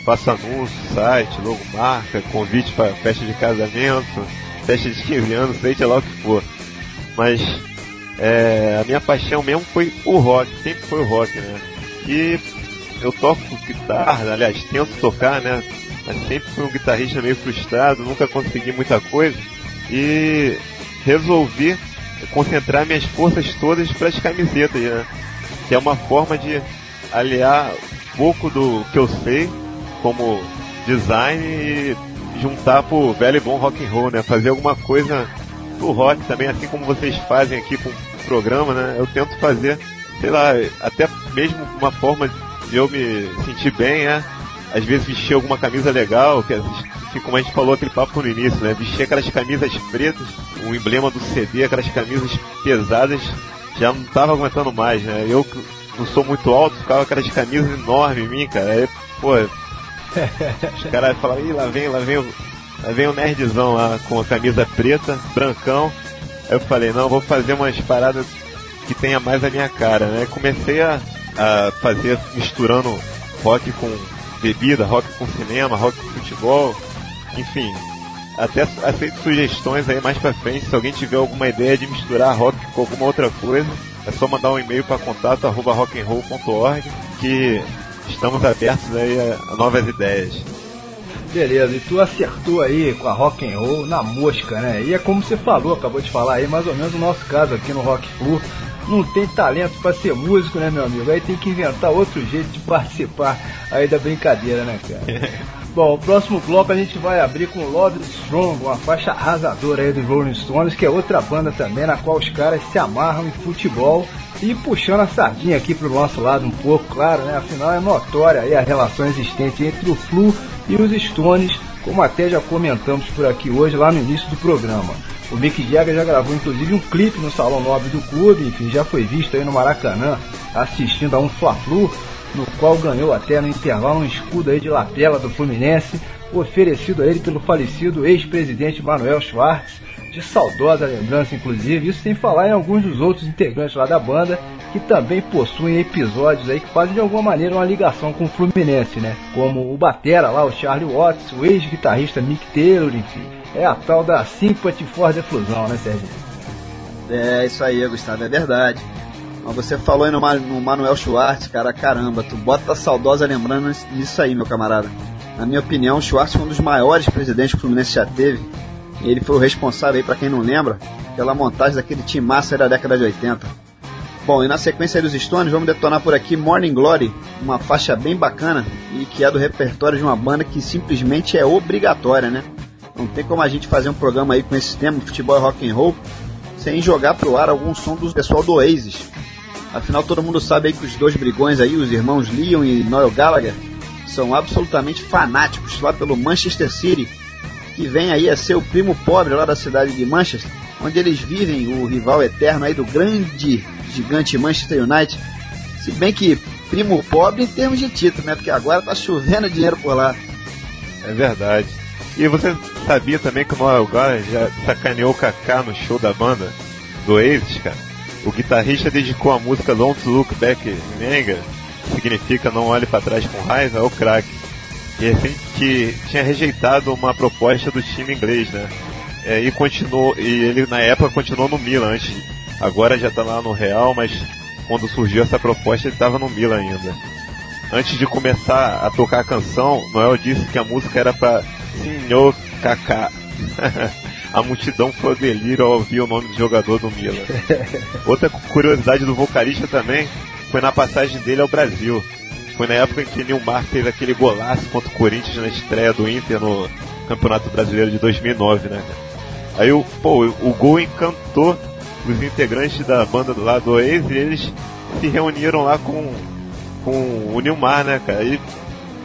faço anúncio, site, logomarca, convite para festa de casamento, festa de 15 anos, seja lá o que for. Mas é, a minha paixão mesmo foi o rock, sempre foi o rock, né? E eu toco guitarra, aliás, tento tocar, né? Mas sempre fui um guitarrista meio frustrado, nunca consegui muita coisa. E resolvi concentrar minhas forças todas para as camisetas, né? Que é uma forma de aliar pouco do que eu sei como design e juntar pro velho e bom rock and roll, né? Fazer alguma coisa do rock também, assim como vocês fazem aqui com o programa, né? Eu tento fazer, sei lá, até mesmo uma forma de eu me sentir bem, né? Às vezes vestir alguma camisa legal, que assim, como a gente falou aquele papo no início, né? Vestir aquelas camisas pretas, o emblema do CD, aquelas camisas pesadas, já não tava aguentando mais, né? Eu não sou muito alto, ficava aquelas camisas enormes em mim, cara. Aí, pô, os caras falavam, ih, lá vem, lá vem, o- lá vem o nerdzão lá com a camisa preta, brancão. Aí eu falei, não, vou fazer umas paradas que tenha mais a minha cara, né? Comecei a, a fazer misturando rock com bebida, rock com cinema, rock com futebol, enfim. Até aceito sugestões aí mais pra frente, se alguém tiver alguma ideia de misturar rock com alguma outra coisa, é só mandar um e-mail para contato arroba rockandroll.org que estamos abertos aí a, novas ideias. Beleza, e tu acertou aí com a rock and roll na mosca, né? E é como você falou, acabou de falar aí, mais ou menos o nosso caso aqui no Rock Flu. Não tem talento para ser músico, né, meu amigo? Aí tem que inventar outro jeito de participar aí da brincadeira, né, cara? Bom, o próximo bloco a gente vai abrir com Love Strong, uma faixa arrasadora aí dos Rolling Stones, que é outra banda também na qual os caras se amarram em futebol e puxando a sardinha aqui pro nosso lado um pouco, claro, né? Afinal é notória a relação existente entre o Flu e os Stones, como até já comentamos por aqui hoje lá no início do programa. O Mick Jagger já gravou inclusive um clipe no Salão Nobre do clube, enfim, já foi visto aí no Maracanã assistindo a um Fla-Flu, no qual ganhou até no intervalo um escudo aí de lapela do Fluminense, oferecido a ele pelo falecido ex-presidente Manuel Schwartz, de saudosa lembrança inclusive, isso sem falar em alguns dos outros integrantes lá da banda, que também possuem episódios aí que fazem de alguma maneira uma ligação com o Fluminense, né? Como o batera lá, o Charlie Watts, o ex-guitarrista Mick Taylor, enfim. É a tal da Sympathy for the Fusão, né, Sérgio? É, isso aí, Gustavo, é verdade. Mas você falou aí no, no Manuel Schwartz, cara, caramba, tu bota a saudosa lembrança nisso aí, meu camarada. Na minha opinião, o Schwartz foi um dos maiores presidentes que o Fluminense já teve. Ele foi o responsável aí, pra quem não lembra, pela montagem daquele time massa da década de 80. Bom, e na sequência dos Stones, vamos detonar por aqui Morning Glory, uma faixa bem bacana e que é do repertório de uma banda que simplesmente é obrigatória, né? Não tem como a gente fazer um programa aí com esse tema, futebol e rock and roll, sem jogar pro ar algum som do pessoal do Oasis. Afinal, todo mundo sabe aí que os dois brigões aí, os irmãos Leon e Noel Gallagher, são absolutamente fanáticos lá pelo Manchester City, que vem aí a ser o primo pobre lá da cidade de Manchester, onde eles vivem o rival eterno aí do grande gigante Manchester United. Se bem que primo pobre em termos de título, né? Porque agora tá chovendo dinheiro por lá. É verdade. E você sabia também que o Noel Gallagher já sacaneou o Kaká no show da banda do Oasis, cara? O guitarrista dedicou a música Don't Look Back que significa Não Olhe Pra Trás com Raiva, ao craque, que, recém- que tinha rejeitado uma proposta do time inglês, né? É, e continuou, e ele na época continuou no Milan, antes, agora já tá lá no Real, mas quando surgiu essa proposta ele estava no Milan ainda. Antes de começar a tocar a canção, Noel disse que a música era para Senhor Kaká. a multidão foi delírio ao ouvir o nome do jogador do Milan. Outra curiosidade do vocalista também foi na passagem dele ao Brasil. Foi na época em que Nilmar fez aquele golaço contra o Corinthians na estreia do Inter no Campeonato Brasileiro de 2009, né? Aí o, pô, o gol encantou os integrantes da banda do lado e eles se reuniram lá com, com o Nilmar, né, cara? E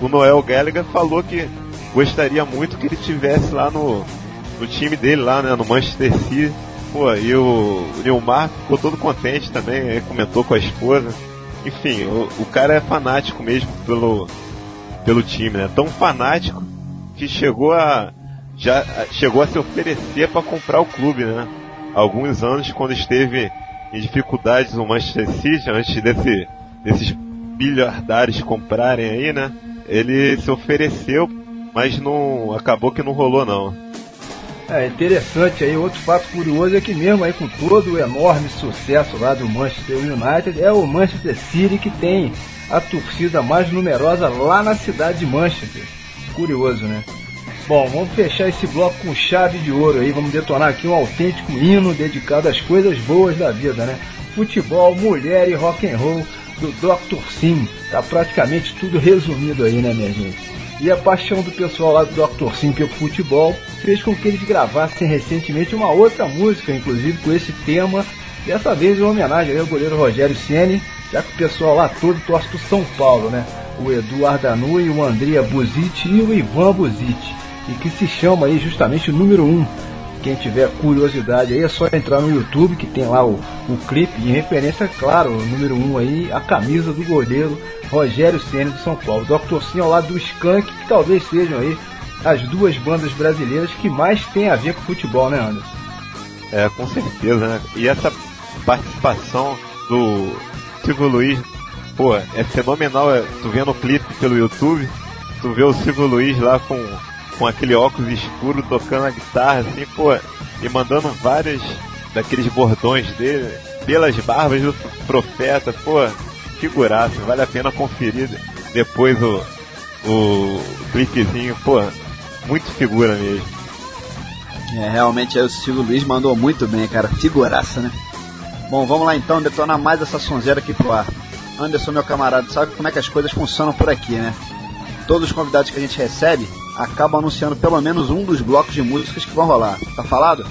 o Noel Gallagher falou que gostaria muito que ele tivesse lá no, no time dele, lá, né, no Manchester City. Pô, e o, o Nilmar ficou todo contente também, comentou com a esposa. Enfim, o, o cara é fanático mesmo pelo, pelo time, né? Tão fanático que chegou a já chegou a se oferecer para comprar o clube, né? Alguns anos quando esteve em dificuldades no Manchester City, antes desse, desses bilhardários comprarem aí, né? Ele se ofereceu, mas não acabou que não rolou não. É interessante aí, outro fato curioso é que mesmo aí com todo o enorme sucesso lá do Manchester United, é o Manchester City que tem a torcida mais numerosa lá na cidade de Manchester. Curioso, né? Bom, vamos fechar esse bloco com chave de ouro aí, vamos detonar aqui um autêntico hino dedicado às coisas boas da vida, né? Futebol, mulher e rock and roll do Dr. Sim. Tá praticamente tudo resumido aí, né, minha gente? E a paixão do pessoal lá do Dr. Sim pelo futebol fez com que eles gravassem recentemente uma outra música, inclusive com esse tema, dessa vez em homenagem ao goleiro Rogério Ceni, já que o pessoal lá todo torce pro São Paulo, né? O Edu Ardanui, o Andrea Buziti e o Ivan Buziti, e que se chama aí justamente o número 1. Um. Quem tiver curiosidade aí é só entrar no YouTube que tem lá o, o clipe em referência, claro, o número 1 um aí, a camisa do goleiro Rogério Ceni do São Paulo. Dr. Sim ao lado do Skank, que talvez sejam aí as duas bandas brasileiras que mais têm a ver com futebol, né, Anderson? É, com certeza, né? E essa participação do Silvio Luiz, pô, é fenomenal. É, tu vendo o clipe pelo YouTube, tu vê o Silvio Luiz lá com, com aquele óculos escuro tocando a guitarra, assim, pô, e mandando várias daqueles bordões dele pelas barbas do profeta, pô, figuraça, vale a pena conferir depois o, o clipezinho, pô, muito figura mesmo. É, realmente aí o Silvio Luiz mandou muito bem, cara. Figuraça, né? Bom, vamos lá então detonar mais essa sonzeira aqui pro ar. Anderson, meu camarada, sabe como é que as coisas funcionam por aqui, né? Todos os convidados que a gente recebe acabam anunciando pelo menos um dos blocos de músicas que vão rolar. Tá falado?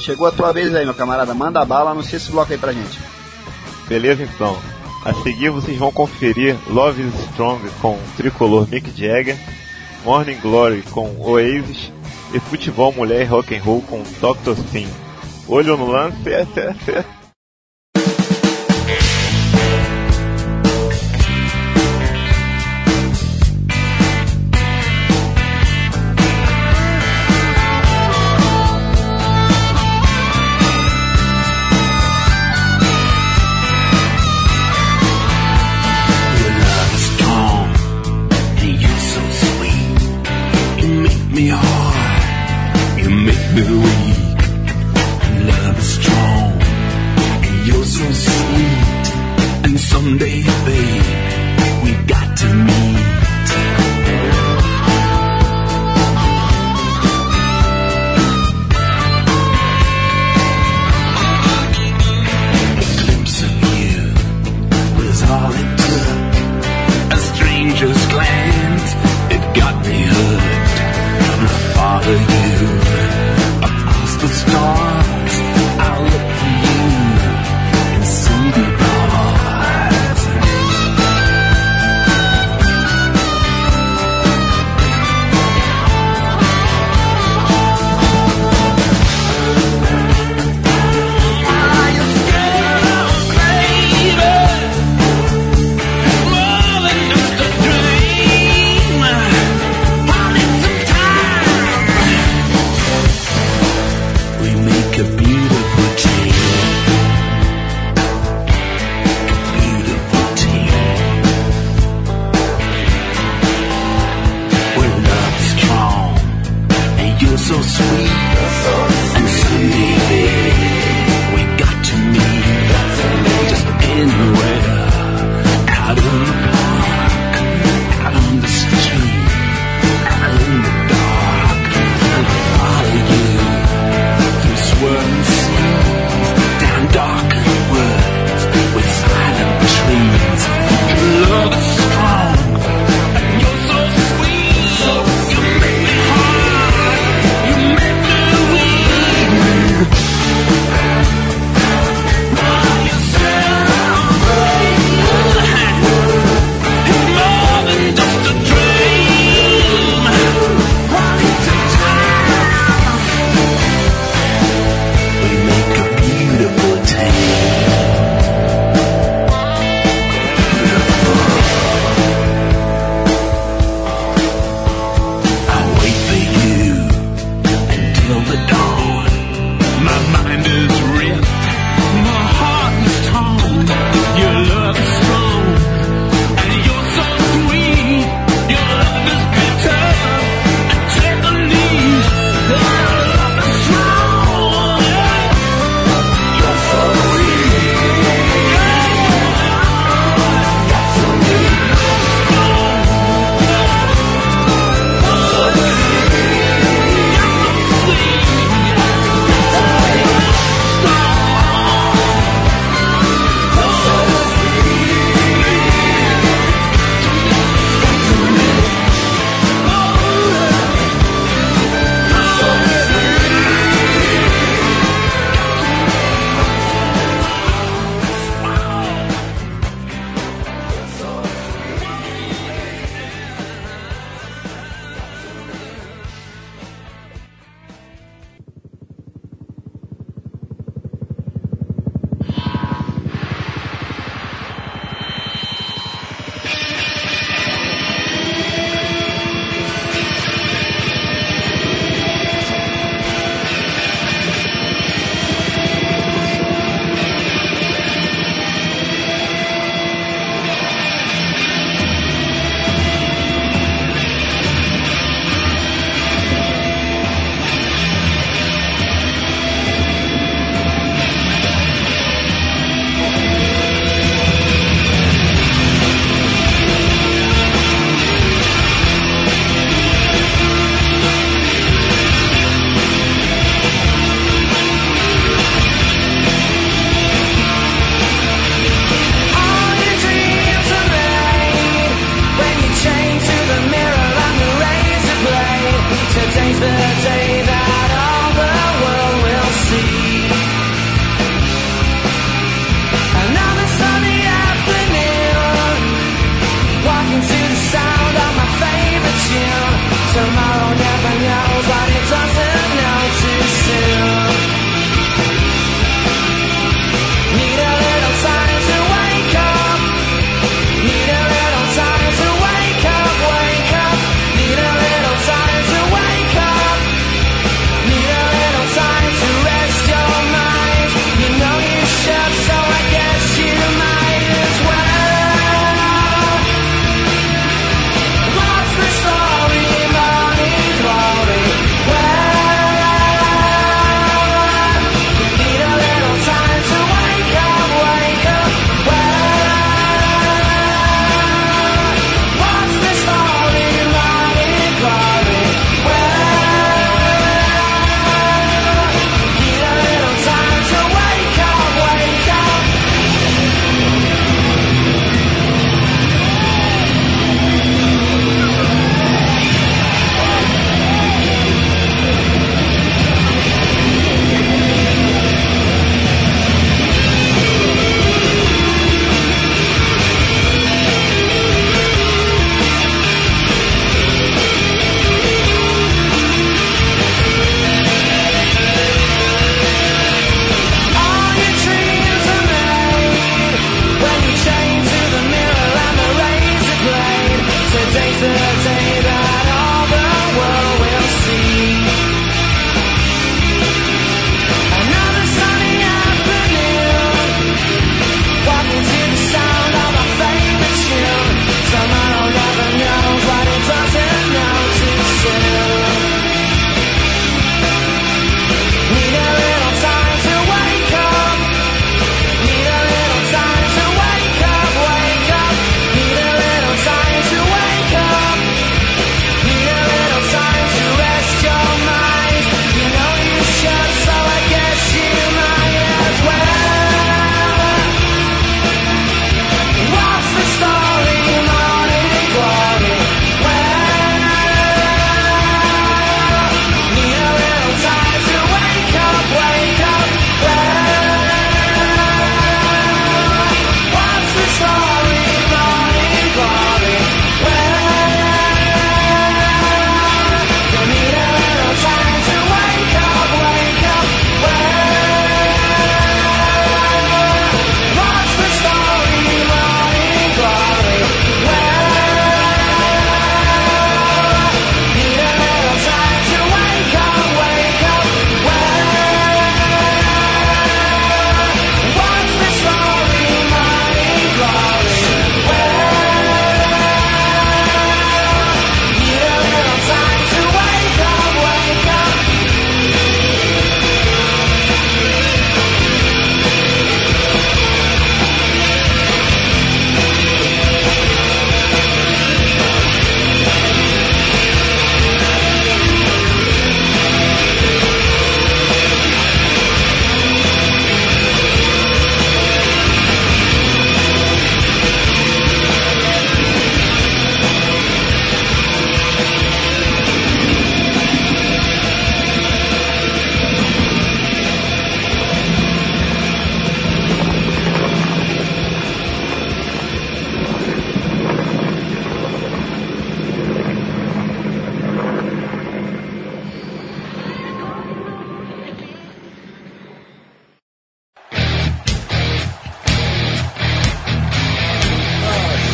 Chegou a tua vez aí, meu camarada. Manda a bala, anuncia esse bloco aí pra gente. Beleza então. A seguir vocês vão conferir Love is Strong com Tricolor Mick Jagger, Morning Glory com Oasis e Futebol Mulher Rock and Roll com Dr. Sim. Olho no lance, é, é, é.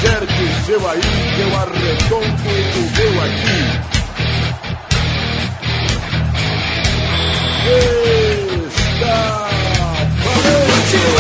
Acerte o seu aí, que eu arredondo o meu aqui. Está valente!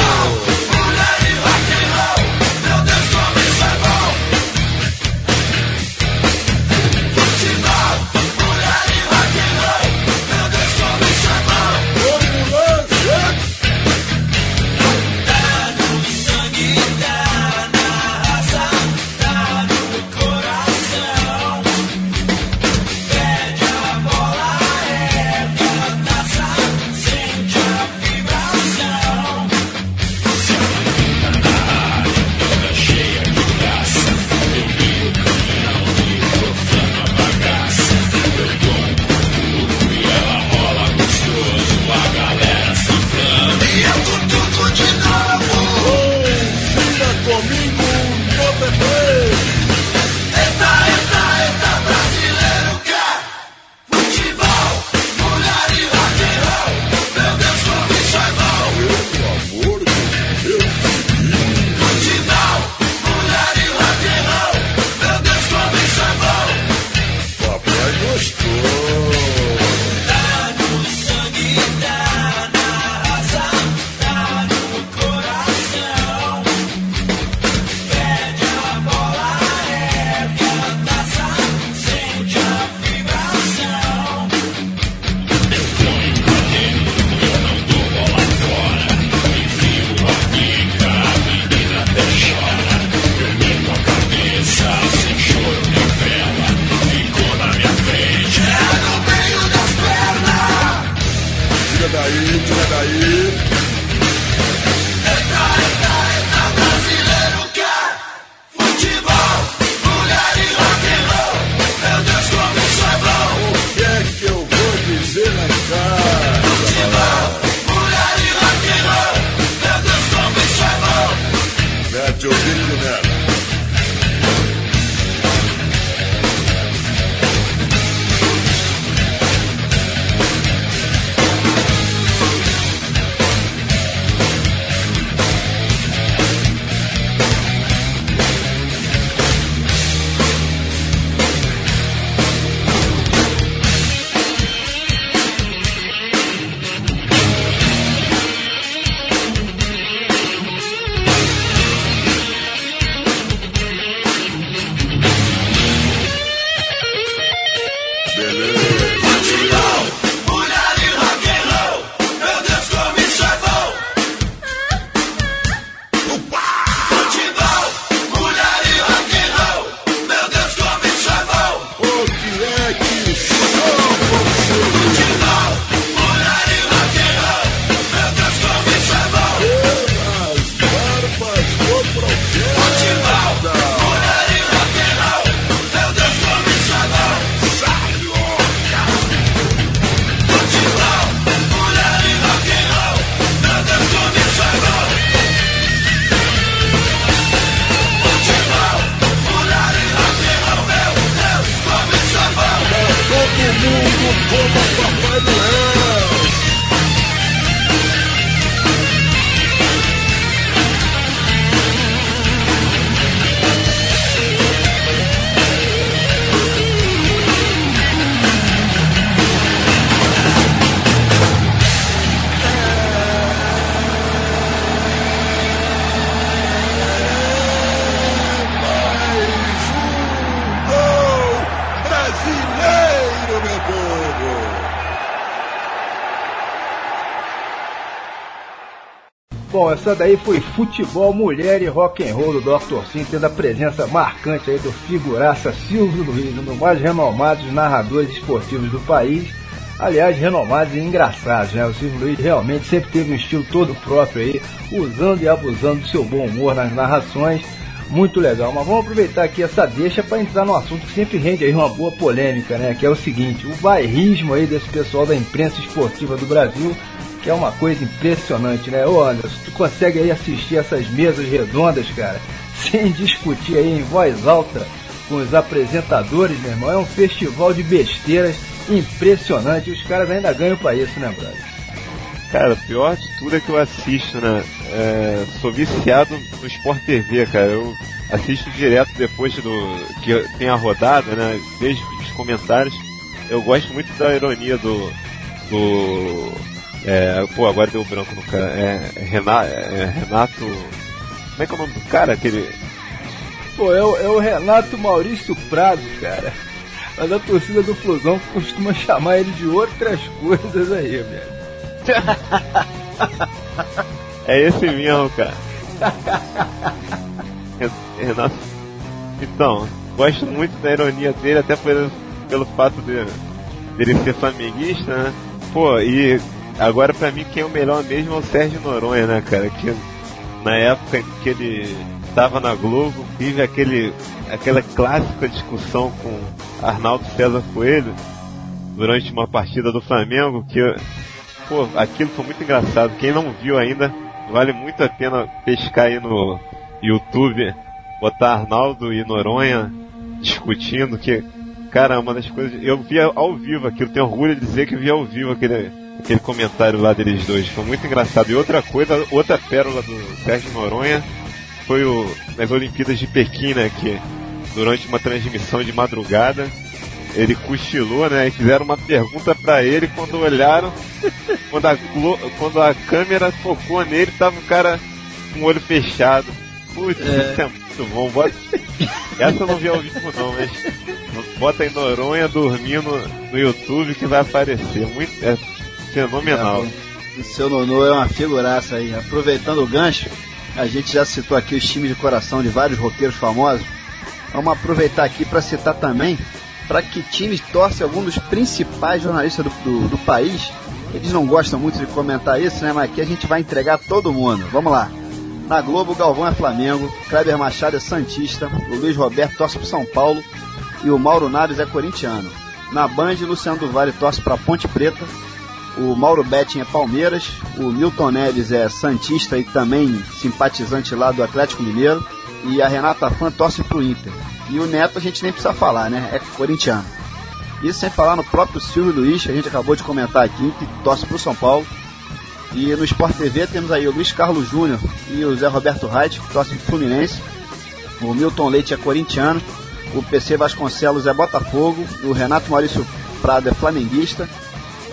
Essa daí foi futebol, mulher e rock and roll do Dr. Sim, tendo a presença marcante aí do figuraça Silvio Luiz, um dos mais renomados narradores esportivos do país. Aliás, renomados e engraçados, né? O Silvio Luiz realmente sempre teve um estilo todo próprio aí, usando e abusando do seu bom humor nas narrações. Muito legal, mas vamos aproveitar aqui essa deixa para entrar no assunto que sempre rende aí uma boa polêmica, né? Que é o seguinte, o bairrismo aí desse pessoal da imprensa esportiva do Brasil que é uma coisa impressionante, né? Ô Anderson, tu consegue aí assistir essas mesas redondas, cara, sem discutir aí em voz alta com os apresentadores, meu irmão? É um festival de besteiras impressionante os caras ainda ganham pra isso, né, brother? Cara, pior de tudo é que eu assisto, né? É, sou viciado no Sport TV, cara. Eu assisto direto depois do que tem a rodada, né? Vejo os comentários. Eu gosto muito da ironia do. do é, pô, agora deu branco no cara. É, Renato, é, Renato. Como é que é o nome do cara? Aquele. Pô, é o, é o Renato Maurício Prado, cara. Mas a torcida do Flusão costuma chamar ele de outras coisas aí, velho. É esse mesmo, cara. Ren- Renato. Então, gosto muito da ironia dele, até pelo, pelo fato de, dele ser flamenguista, né? Pô, e agora pra mim quem é o melhor mesmo é o Sérgio Noronha, né, cara? Que na época em que ele estava na Globo, tive aquele, aquela clássica discussão com Arnaldo César Coelho durante uma partida do Flamengo, que pô, aquilo foi muito engraçado. Quem não viu ainda, vale muito a pena pescar aí no YouTube, botar Arnaldo e Noronha discutindo, que, cara, é uma das coisas. Eu vi ao vivo aquilo, tenho orgulho de dizer que vi ao vivo aquele, aquele comentário lá deles dois. Foi muito engraçado. E outra coisa, outra pérola do Sérgio Noronha foi o, nas Olimpíadas de Pequim, né? Que durante uma transmissão de madrugada ele cochilou, né? E fizeram uma pergunta pra ele quando olharam, quando a, quando a câmera focou nele, tava o cara com o olho fechado. Putz, isso é muito bom. Bota... Essa eu não vi ao vivo não, mas bota aí Noronha dormindo no YouTube que vai aparecer. Muito, é fenomenal. O seu Nonô é uma figuraça aí. Aproveitando o gancho, a gente já citou aqui os times de coração de vários roqueiros famosos. Vamos aproveitar aqui para citar também para que times torcem algum dos principais jornalistas do, do, do país. Eles não gostam muito de comentar isso, né? Mas aqui a gente vai entregar todo mundo. Vamos lá. Na Globo, Galvão é Flamengo, Kleber Machado é Santista, o Luiz Roberto torce para São Paulo e o Mauro Naves é corintiano. Na Band, Luciano do torce para Ponte Preta, o Mauro Betting é Palmeiras, o Milton Neves é Santista e também simpatizante lá do Atlético Mineiro, e a Renata Fã torce pro Inter. E o Neto a gente nem precisa falar, né? É corintiano. Isso sem falar no próprio Silvio Luiz, que a gente acabou de comentar aqui, que torce pro São Paulo. E no Sport TV temos aí o Luiz Carlos Júnior e o Zé Roberto Reit, que torcem pro Fluminense. O Milton Leite é corintiano, o PC Vasconcelos é Botafogo, o Renato Maurício Prado é flamenguista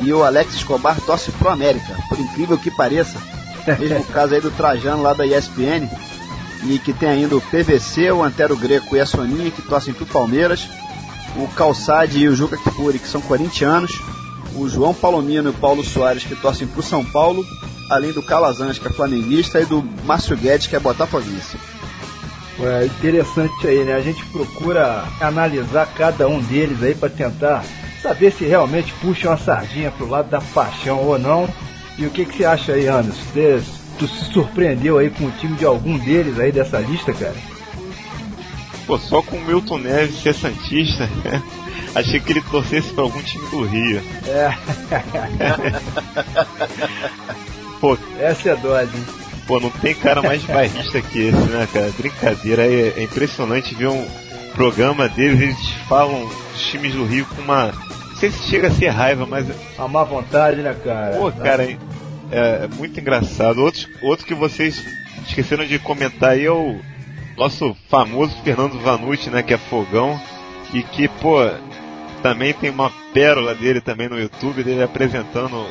e o Alex Escobar torce pro América, por incrível que pareça. Mesmo caso aí do Trajano lá da ESPN, e que tem ainda o PVC, o Antero Greco e a Soninha que torcem pro Palmeiras, o Calçade e o Juca Kfouri, que são corintianos, o João Palomino e o Paulo Soares, que torcem pro São Paulo, além do Calazans, que é flamenguista, e do Márcio Guedes, que é botafoguense. É interessante aí, né? A gente procura analisar cada um deles aí para tentar saber se realmente puxam a sardinha pro lado da paixão ou não. E o que, que você acha aí, Anderson? Você, tu se surpreendeu aí com o time de algum deles aí dessa lista, cara? Pô, só com o Milton Neves ser Santista, achei que ele torcesse pra algum time do Rio. É. Pô, Essa é dose, hein? Pô, não tem cara mais bairrista que esse, né, cara? Brincadeira, é, é impressionante ver um programa deles, eles falam dos times do Rio com uma. Não sei se chega a ser raiva, mas. A má vontade, né, cara? Pô, cara, é, é muito engraçado. Outro, outro que vocês esqueceram de comentar aí é o nosso famoso Fernando Vanucci, né, que é fogão. E que, pô, também tem uma pérola dele também no YouTube, dele apresentando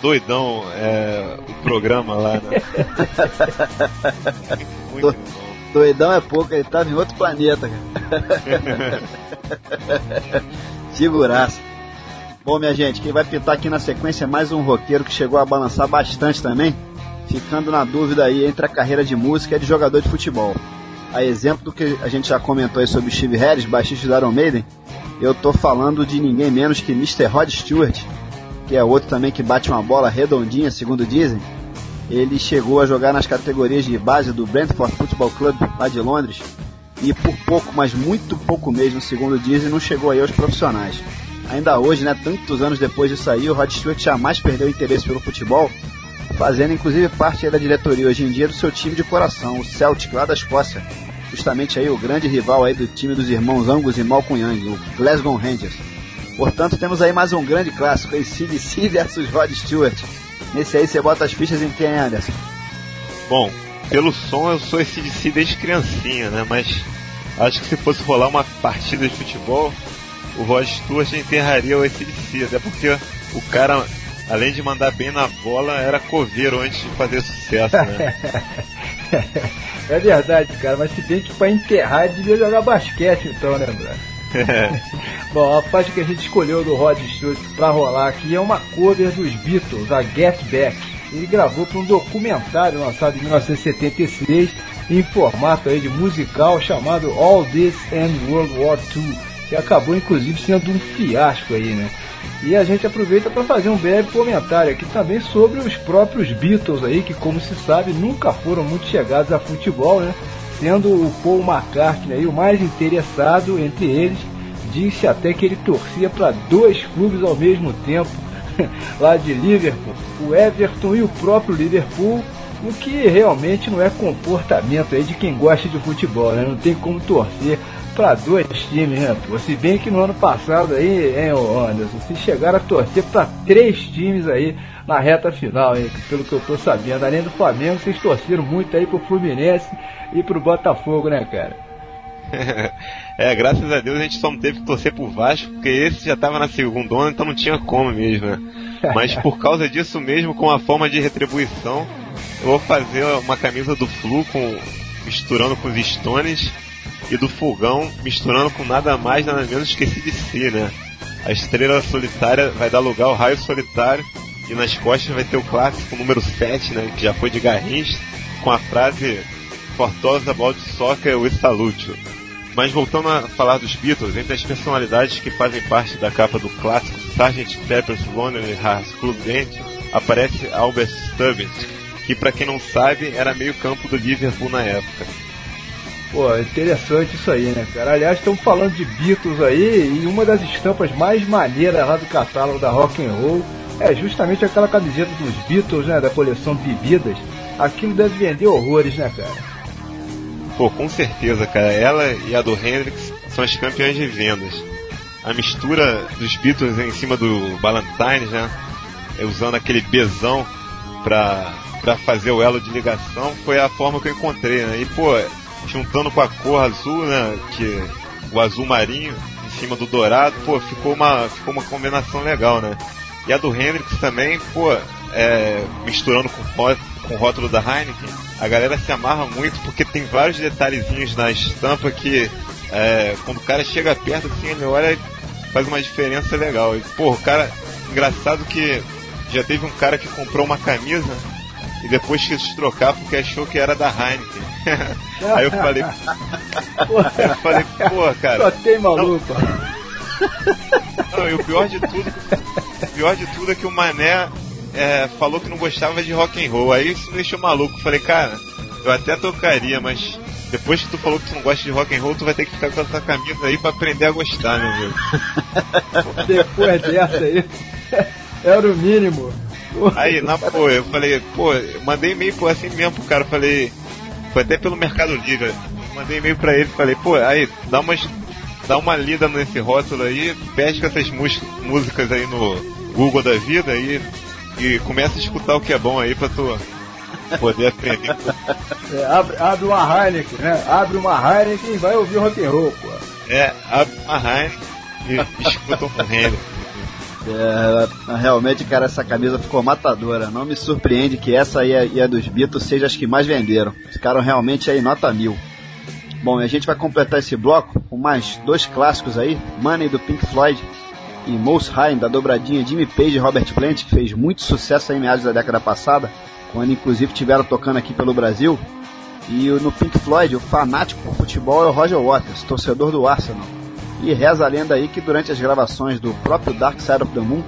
doidão é, o programa lá, né? Muito bom. Doidão é pouco, ele tava em outro planeta, cara. Figuraça. Bom, minha gente, quem vai pintar aqui na sequência é mais um roqueiro que chegou a balançar bastante também, ficando na dúvida aí entre a carreira de música e de jogador de futebol. A exemplo do que a gente já comentou aí sobre Steve Harris, baixista do Iron Maiden, eu tô falando de ninguém menos que Mr. Rod Stewart, que é outro também que bate uma bola redondinha, segundo dizem. Ele chegou a jogar nas categorias de base do Brentford Football Club, lá de Londres, e por pouco, mas muito pouco mesmo, segundo dizem, não chegou aí aos profissionais. Ainda hoje, né, tantos anos depois disso aí, o Rod Stewart jamais perdeu o interesse pelo futebol, fazendo inclusive parte da diretoria hoje em dia do seu time de coração, o Celtic, lá da Escócia. Justamente aí o grande rival aí do time dos irmãos Angus e Malcolm Young, o Glasgow Rangers. Portanto, temos aí mais um grande clássico, aí, CDC versus Rod Stewart. Nesse aí você bota as fichas em quem, Anderson? Bom, pelo som eu sou esse DC desde criancinha, né? Mas acho que se fosse rolar uma partida de futebol, o Rod Stewart enterraria o ACDC, até porque o cara, além de mandar bem na bola, era coveiro antes de fazer sucesso, né? É verdade, cara, mas se bem que pra enterrar devia jogar basquete então, né, brother? Bom, a faixa que a gente escolheu do Rod Stewart pra rolar aqui é uma cover dos Beatles, a Get Back. Ele gravou para um documentário lançado em 1976 em formato aí de musical chamado All This and World War II, que acabou inclusive sendo um fiasco aí, né? E a gente aproveita para fazer um breve comentário aqui também sobre os próprios Beatles aí, que como se sabe nunca foram muito chegados a futebol, né? Sendo o Paul McCartney aí o mais interessado entre eles, disse até que ele torcia para dois clubes ao mesmo tempo, lá de Liverpool, o Everton e o próprio Liverpool, o que realmente não é comportamento aí de quem gosta de futebol, né? Não tem como torcer para dois times, né? Pô? Se bem que no ano passado aí, hein, Anderson, se chegaram a torcer para três times aí na reta final, hein? Pelo que eu tô sabendo. Além do Flamengo, vocês torceram muito aí pro Fluminense e pro Botafogo, né, cara? é, graças a Deus a gente só não teve que torcer pro Vasco, porque esse já tava na segunda onda, então não tinha como mesmo, né? Mas por causa disso mesmo, com a forma de retribuição, eu vou fazer uma camisa do Flu com, misturando com os Stones e do Fogão misturando com nada mais, nada menos que esse de si, né? A estrela solitária vai dar lugar ao raio solitário e nas costas vai ter o clássico número 7, né? Que já foi de Garrincha, com a frase Fortosa about soccer with salute. Mas voltando a falar dos Beatles, entre as personalidades que fazem parte da capa do clássico Sgt. Pepper's Lonely Hearts Club Band, aparece Albert Stubbins, que para quem não sabe era meio campo do Liverpool na época. Pô, interessante isso aí, né, cara? Aliás, estamos falando de Beatles aí e uma das estampas mais maneiras lá do catálogo da Rock and Roll é justamente aquela camiseta dos Beatles, né, da coleção Bebidas. Aquilo deve vender horrores, né, cara? Pô, com certeza, cara. Ela e a do Hendrix são as campeãs de vendas. A mistura dos Beatles em cima do Ballantines, né? Usando aquele bezão pra, pra fazer o elo de ligação, foi a forma que eu encontrei, né? E, pô, juntando com a cor azul, né? Que, o azul marinho em cima do dourado, pô, ficou uma, ficou uma combinação legal, né? E a do Hendrix também, pô, é, misturando com, com o rótulo da Heineken, a galera se amarra muito porque tem vários detalhezinhos na estampa que é, quando o cara chega perto, assim, ele olha faz uma diferença legal. E, pô, o cara, engraçado que já teve um cara que comprou uma camisa e depois quis trocar porque achou que era da Heineken. Aí eu falei, eu falei, pô, cara. Só tem maluco. Não, e o pior de tudo, o pior de tudo é que o Mané é, falou que não gostava de rock and roll. Aí isso me deixou maluco. Eu Falei, cara, eu até tocaria, mas depois que tu falou que tu não gosta de rock and roll, tu vai ter que ficar com essa camisa aí pra aprender a gostar, meu amigo. Depois dessa aí, era o mínimo. Aí, na pô, eu falei, pô, eu mandei e-mail pô, assim mesmo pro cara, falei, foi até pelo Mercado Livre. Mandei e-mail pra ele, falei, pô, aí, dá umas. Dá uma lida nesse rótulo aí, pesca essas músicas aí no Google da vida aí e começa a escutar o que é bom aí pra tu poder aprender. É, abre, abre uma Heineken, né? Abre uma Heineken e vai ouvir rock and roll, pô. É, abre uma Heineken e escuta um Henry. É, realmente, cara, essa camisa ficou matadora. Não me surpreende que essa e a, e a dos Beatles seja as que mais venderam. Ficaram realmente aí nota mil. Bom, e a gente vai completar esse bloco com mais dois clássicos aí, Money do Pink Floyd e Most High da dobradinha Jimmy Page e Robert Plant, que fez muito sucesso em meados da década passada, quando inclusive tiveram tocando aqui pelo Brasil. E no Pink Floyd, o fanático por futebol é o Roger Waters, torcedor do Arsenal. E reza a lenda aí que durante as gravações do próprio Dark Side of the Moon,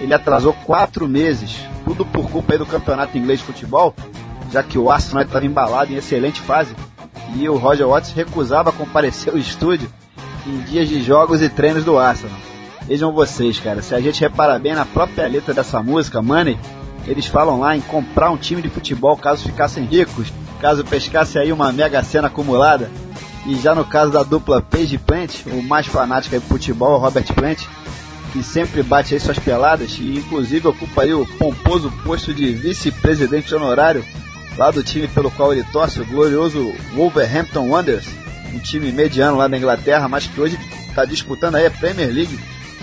ele atrasou quatro meses, tudo por culpa aí do campeonato inglês de futebol, já que o Arsenal estava embalado em excelente fase, e o Roger Waters recusava comparecer ao estúdio em dias de jogos e treinos do Arsenal. Vejam vocês, cara, se a gente repara bem na própria letra dessa música, Money, eles falam lá em comprar um time de futebol caso ficassem ricos, caso pescasse aí uma mega cena acumulada. E já no caso da dupla Page Plant, o mais fanático aí futebol Robert Plant, que sempre bate aí suas peladas e inclusive ocupa aí o pomposo posto de vice-presidente honorário lá do time pelo qual ele torce, o glorioso Wolverhampton Wanderers, um time mediano lá da Inglaterra, mas que hoje está disputando aí a Premier League.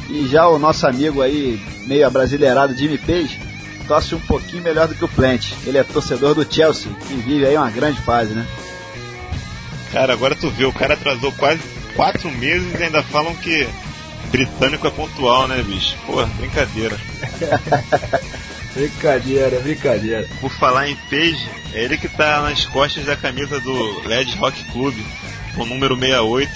E já o nosso amigo aí, meio abrasileirado Jimmy Page, torce um pouquinho melhor do que o Plant. Ele é torcedor do Chelsea, que vive aí uma grande fase, né? Cara, agora tu vê, o cara atrasou quase quatro meses e ainda falam que britânico é pontual, né, bicho? Pô, brincadeira. Brincadeira, brincadeira. Por falar em Page, é ele que tá nas costas da camisa do LED Rock Club, com o número 68,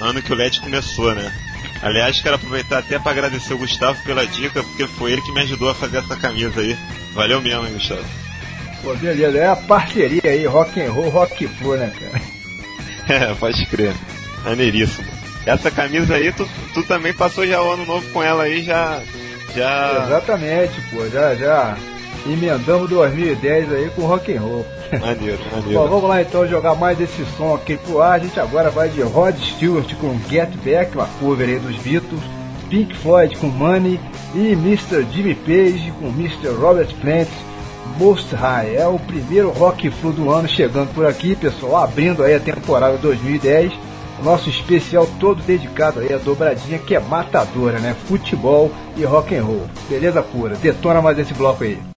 ano que o LED começou, né? Aliás, quero aproveitar até para agradecer o Gustavo pela dica, porque foi ele que me ajudou a fazer essa camisa aí. Valeu mesmo, hein, Gustavo. Pô, beleza, é a parceria aí, rock and roll, rock flu, né, cara? É, pode crer. Maneiríssimo. Essa camisa aí, tu, tu também passou já o ano novo com ela aí, já. Já. Exatamente, pô, já, já emendamos 2010 aí com rock and roll. Maneiro, Bom, maneiro. vamos lá então jogar mais esse som aqui pro ar. A gente agora vai de Rod Stewart com Get Back, uma cover aí dos Beatles, Pink Floyd com Money e Mr. Jimmy Page com Mr. Robert Plant, Most High. É o primeiro rock flu do ano chegando por aqui, pessoal, abrindo aí a temporada 2010. O nosso especial todo dedicado aí à dobradinha que é matadora, né? Futebol e rock and roll. Beleza pura. Detona mais esse bloco aí.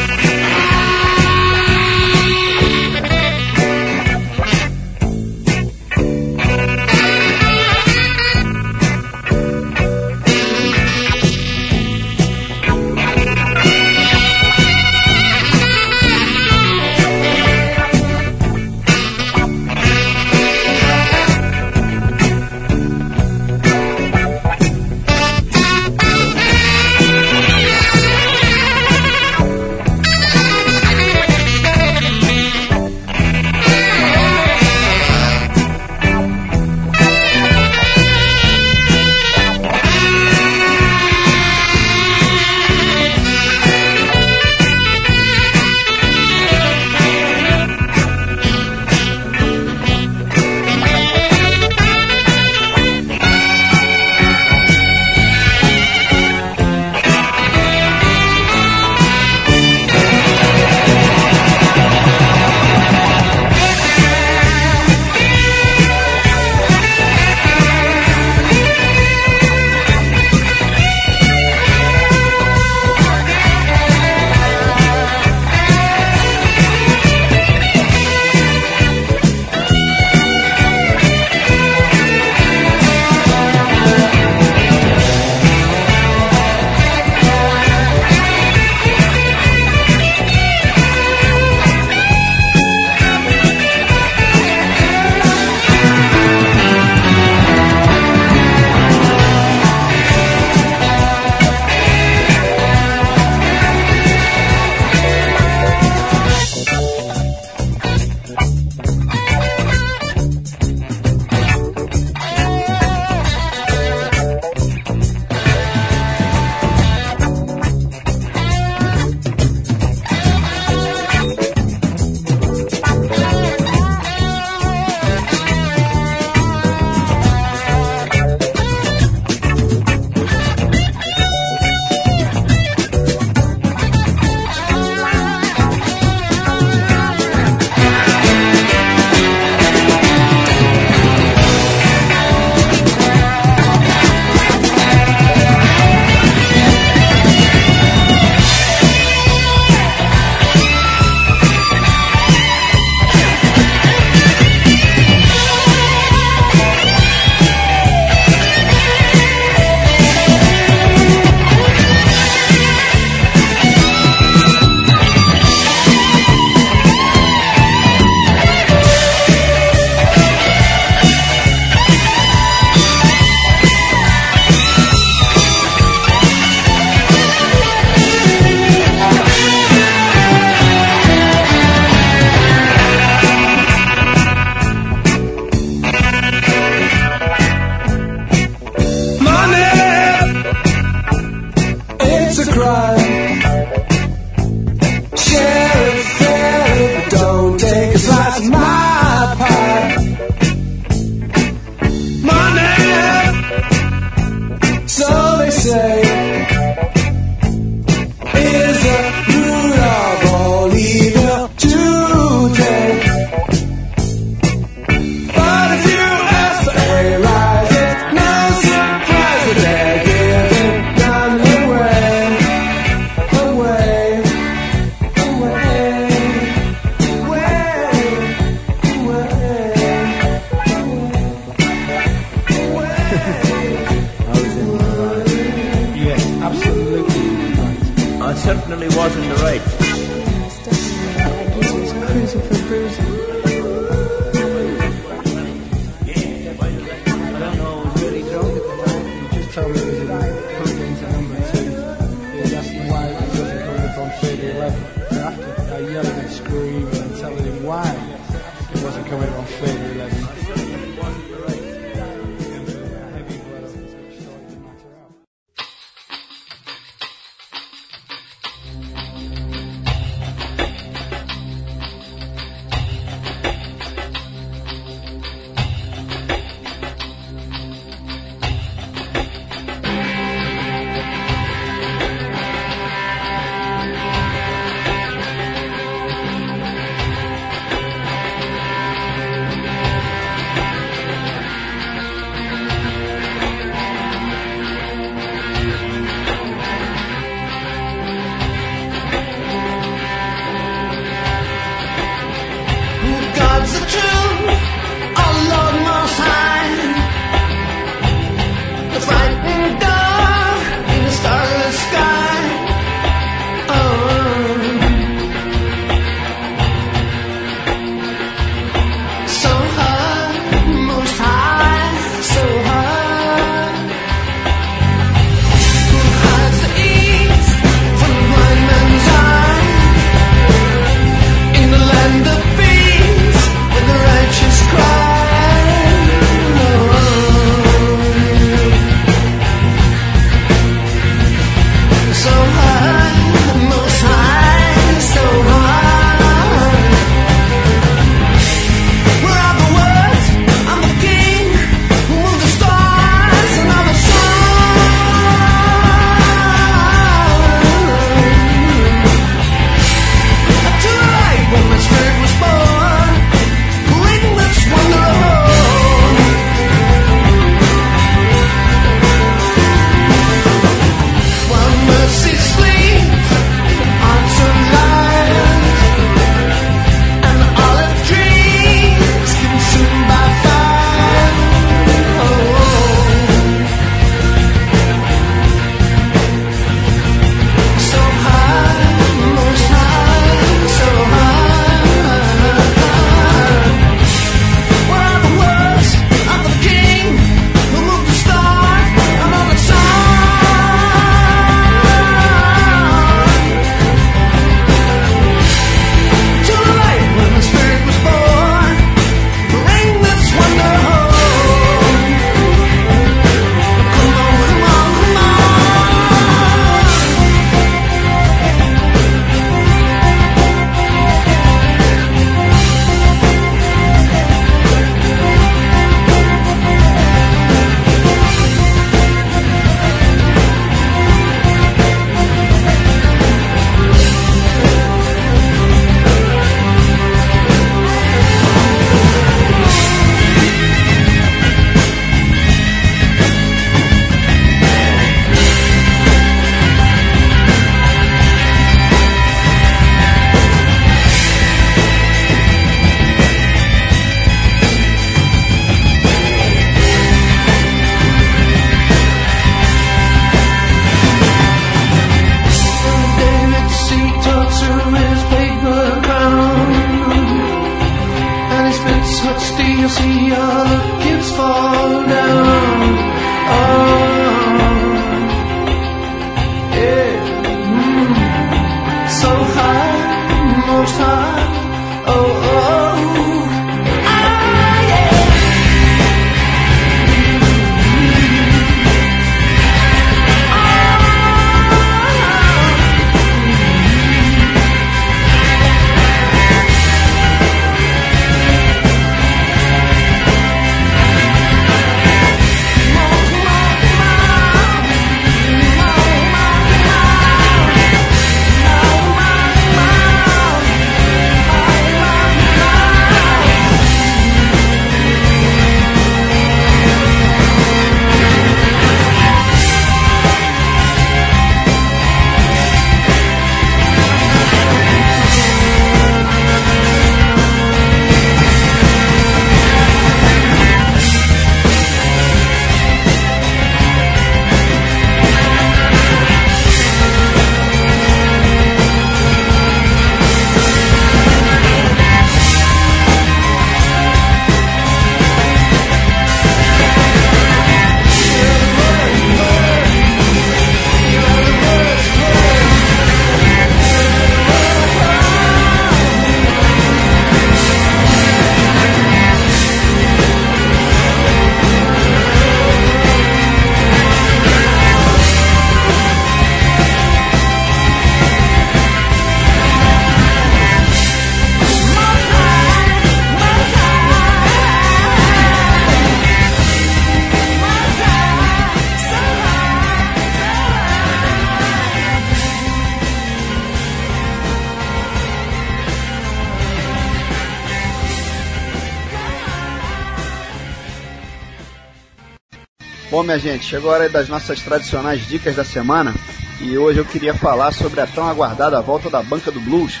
Minha gente, chegou aí das nossas tradicionais dicas da semana e hoje eu queria falar sobre a tão aguardada volta da banca do blues.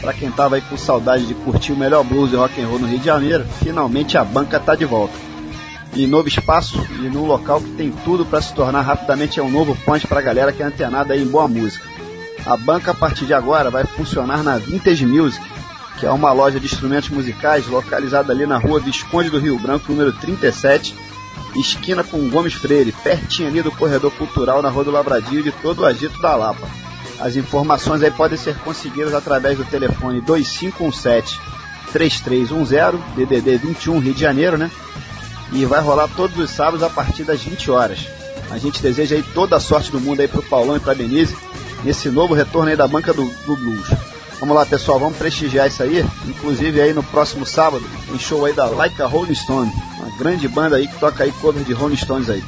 Para quem tava aí com saudade de curtir o melhor blues e rock and roll no Rio de Janeiro, finalmente a banca tá de volta. Em novo espaço e num local que tem tudo para se tornar rapidamente um novo ponte para a galera que é antenada em boa música. A banca a partir de agora vai funcionar na Vintage Music, que é uma loja de instrumentos musicais localizada ali na rua Visconde do Rio Branco, número 37, esquina com Gomes Freire, pertinho ali do corredor cultural na Rua do Lavradio e de todo o agito da Lapa. As informações aí podem ser conseguidas através do telefone 2517 3310, DDD 21 Rio de Janeiro, né? E vai rolar todos os sábados a partir das 20 horas. A gente deseja aí toda a sorte do mundo aí pro Paulão e pra Denise nesse novo retorno aí da banca do, do blues. Vamos lá, pessoal, vamos prestigiar isso aí. Inclusive aí no próximo sábado, tem show aí da Like a Rolling Stone, grande banda aí que toca aí cover de Rolling Stones aí.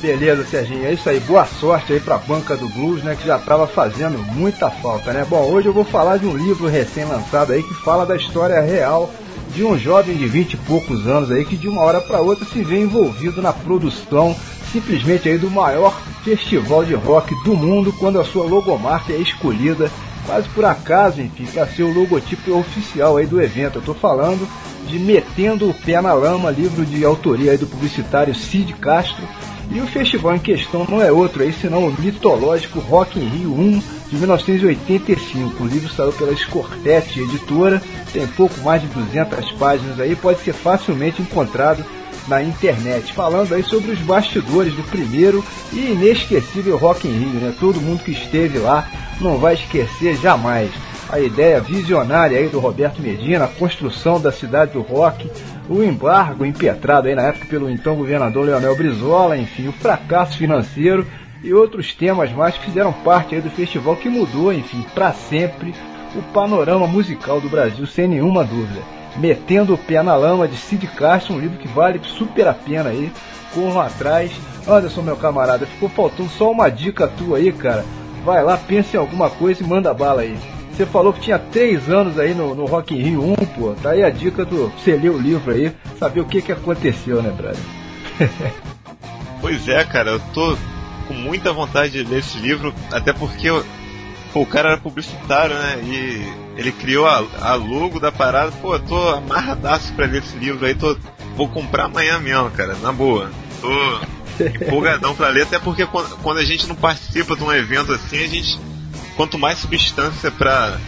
Beleza, Serginho. É isso aí. Boa sorte aí pra banca do blues, né? Que já tava fazendo muita falta, né? Bom, hoje eu vou falar de um livro recém-lançado aí que fala da história real de um jovem de 20 e poucos anos aí que de uma hora para outra se vê envolvido na produção simplesmente aí do maior festival de rock do mundo quando a sua logomarca é escolhida quase por acaso, enfim, para ser o logotipo oficial aí do evento. Eu tô falando de Metendo o Pé na Lama, livro de autoria do publicitário Cid Castro. E o festival em questão não é outro aí, senão o mitológico Rock in Rio 1 de 1985. O livro saiu pela Scortete Editora, tem pouco mais de 200 páginas aí, pode ser facilmente encontrado na internet, falando aí sobre os bastidores do primeiro e inesquecível Rock in Rio, né? Todo mundo que esteve lá não vai esquecer jamais. A ideia visionária aí do Roberto Medina, a construção da cidade do rock, o embargo impetrado aí na época pelo então governador Leonel Brizola, enfim, o fracasso financeiro e outros temas mais que fizeram parte aí do festival que mudou, enfim, para sempre o panorama musical do Brasil, sem nenhuma dúvida. Metendo o pé na lama de Cid Castro, um livro que vale super a pena aí. Corram atrás. Anderson, meu camarada, ficou faltando só uma dica tua aí, cara. Vai lá, pensa em alguma coisa e manda bala aí. Você falou que tinha três anos aí no, no Rock in Rio 1, pô. Tá aí a dica do você ler o livro aí, saber o que que aconteceu, né, brother? Pois é, cara, eu tô com muita vontade de ler esse livro, até porque eu- pô, o cara era publicitário, né? E ele criou a, a logo da parada. Pô, eu tô amarradaço pra ler esse livro aí, tô, vou comprar amanhã mesmo, cara, na boa. Tô empolgadão pra ler, até porque quando, quando a gente não participa de um evento assim, a gente. Quanto mais substância pra,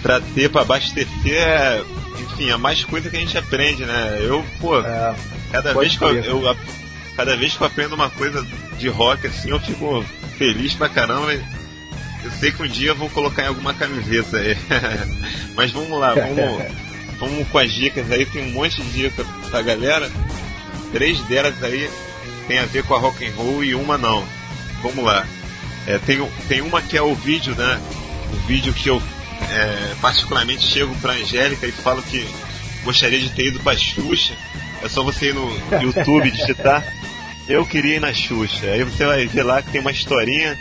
pra ter, pra abastecer, é, enfim, é mais coisa que a gente aprende, né? Eu, pô, É, cada vez que eu, eu cada vez que eu aprendo uma coisa de rock assim, eu fico feliz pra caramba. Eu sei que um dia eu vou colocar em alguma camiseta aí. Mas vamos lá, vamos, vamos com as dicas aí, tem um monte de dicas pra galera. Três delas aí tem a ver com a rock and roll e uma não. Vamos lá. É, tem, tem uma que é o vídeo, né? O vídeo que eu é, particularmente chego pra Angélica e falo que gostaria de ter ido pra Xuxa. É só você ir no YouTube digitar. Eu queria ir na Xuxa. Aí você vai ver lá que tem uma historinha,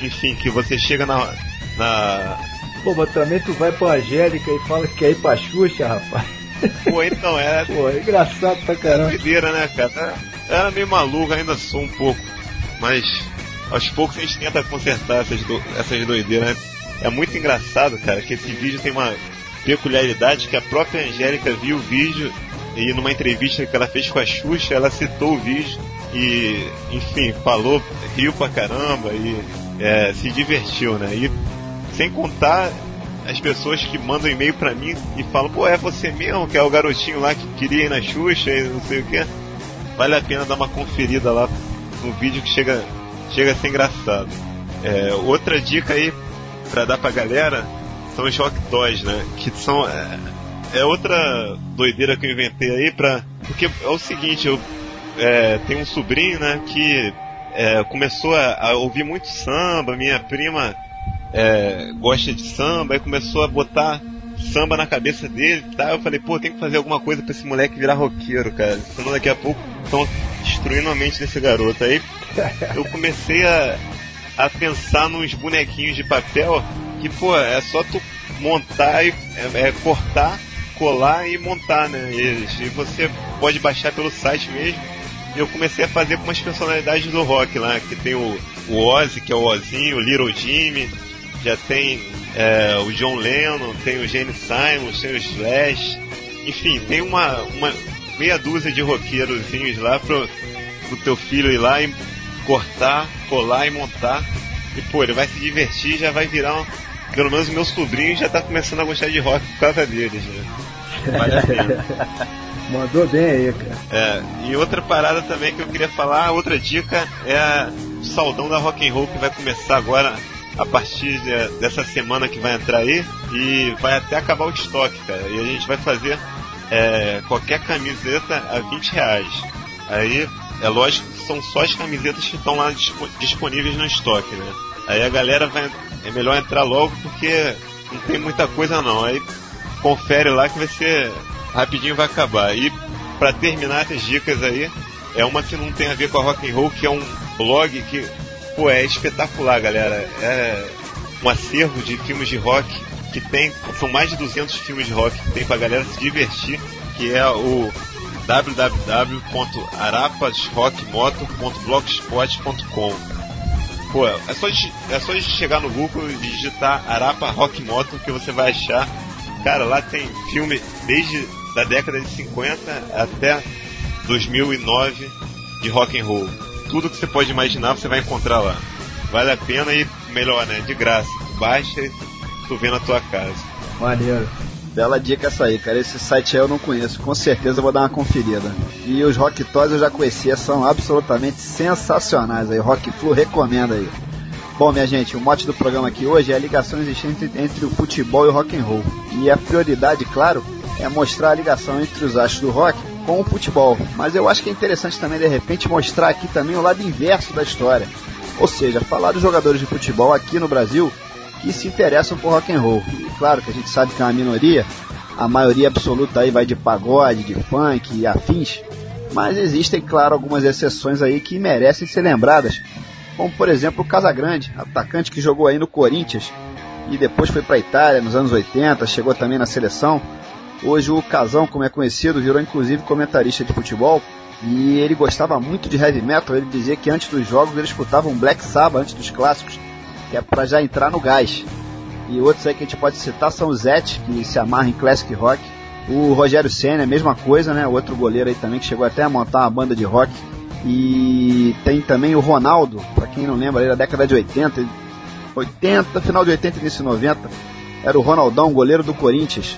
enfim, que você chega na. na... Pô, mas também tu vai pra Angélica e fala que quer ir pra Xuxa, rapaz. Pô, então é. Pô, é engraçado pra É caramba. doideira, né, cara? Era meio maluco, ainda sou um pouco. Mas aos poucos a gente tenta consertar essas, do- essas doideiras, né? É muito engraçado, cara, que esse vídeo tem uma peculiaridade que a própria Angélica viu o vídeo e numa entrevista que ela fez com a Xuxa, ela citou o vídeo e, enfim, falou, riu pra caramba e é, se divertiu, né? E sem contar as pessoas que mandam e-mail pra mim e falam, pô, é você mesmo que é o garotinho lá que queria ir na Xuxa e não sei o que. Vale a pena dar uma conferida lá no vídeo que chega, chega a ser engraçado. É, outra dica aí pra dar pra galera são os rock toys, né? Que são. É, é outra doideira que eu inventei aí pra. Porque é o seguinte, eu é, tenho um sobrinho, né, que é, começou a, a ouvir muito samba, minha prima é, gosta de samba, aí começou a botar samba na cabeça dele e tal. Eu falei, pô, tem que fazer alguma coisa pra esse moleque virar roqueiro, cara. Senão daqui a pouco estão destruindo a mente desse garoto. Aí eu comecei a, a pensar nos bonequinhos de papel que, pô, é só tu montar e é, é cortar, colar e montar, né? Eles. E você pode baixar pelo site mesmo. eu comecei a fazer com umas personalidades do rock lá, que tem o, o Ozzy, que é o Ozinho, o Little Jimmy, já tem é, o John Lennon, tem o Gene Simons, tem o Slash, enfim, tem uma, uma meia dúzia de roqueirozinhos lá pro, pro teu filho ir lá e cortar, colar e montar. E pô, ele vai se divertir já vai virar um. Pelo menos o meu sobrinho já tá começando a gostar de rock por causa deles, né? Vale a pena. Mandou bem aí, cara. É, e outra parada também que eu queria falar, outra dica é a saudão da rock and roll que vai começar agora a partir de- dessa semana que vai entrar aí e vai até acabar o estoque, cara. E a gente vai fazer é, qualquer camiseta a 20 reais. Aí é lógico que são só as camisetas que estão lá dispo- disponíveis no estoque, né? Aí a galera vai. É melhor entrar logo porque não tem muita coisa não. Aí confere lá que vai ser. Rapidinho vai acabar. E pra terminar essas dicas aí, é uma que não tem a ver com a rock and roll, que é um blog que, pô, é espetacular, galera. É um acervo de filmes de rock que tem, são mais de 200 filmes de rock que tem pra galera se divertir, que é o www.arapasrockmoto.blogspot.com Pô, é só, é só chegar no Google e digitar Arapa Rock Moto que você vai achar. Cara, lá tem filme desde da década de 50 até 2009 de rock and roll. Tudo que você pode imaginar você vai encontrar lá. Vale a pena e melhor, né? De graça. Baixa e tu vê na tua casa. Maneiro. Bela dica essa aí, cara. Esse site aí eu não conheço. Com certeza eu vou dar uma conferida. E os Rock Toys eu já conhecia, são absolutamente sensacionais aí. Rock Flu recomenda aí. Bom, minha gente, o mote do programa aqui hoje é a ligação existente entre o futebol e o rock and roll. E a prioridade, claro, é mostrar a ligação entre os astros do rock com o futebol. Mas eu acho que é interessante também, de repente, mostrar aqui também o lado inverso da história. Ou seja, falar dos jogadores de futebol aqui no Brasil que se interessam por rock and roll. E claro que a gente sabe que é uma minoria, a maioria absoluta aí vai de pagode, de funk e afins, mas existem, claro, algumas exceções aí que merecem ser lembradas, como por exemplo o Casagrande, atacante que jogou aí no Corinthians e depois foi para a Itália nos anos 80, chegou também na seleção. Hoje o Casão, como é conhecido, virou inclusive comentarista de futebol e ele gostava muito de heavy metal. Ele dizia que antes dos jogos ele escutava um Black Sabbath antes dos clássicos, que é para já entrar no gás. E outros aí que a gente pode citar são o Zete, que se amarra em classic rock. O Rogério Senna, mesma coisa, né? Outro goleiro aí também que chegou até a montar uma banda de rock. E tem também o Ronaldo, para quem não lembra, ele da década de 80, 80, final de 80 e início de 90. Era o Ronaldão, goleiro do Corinthians,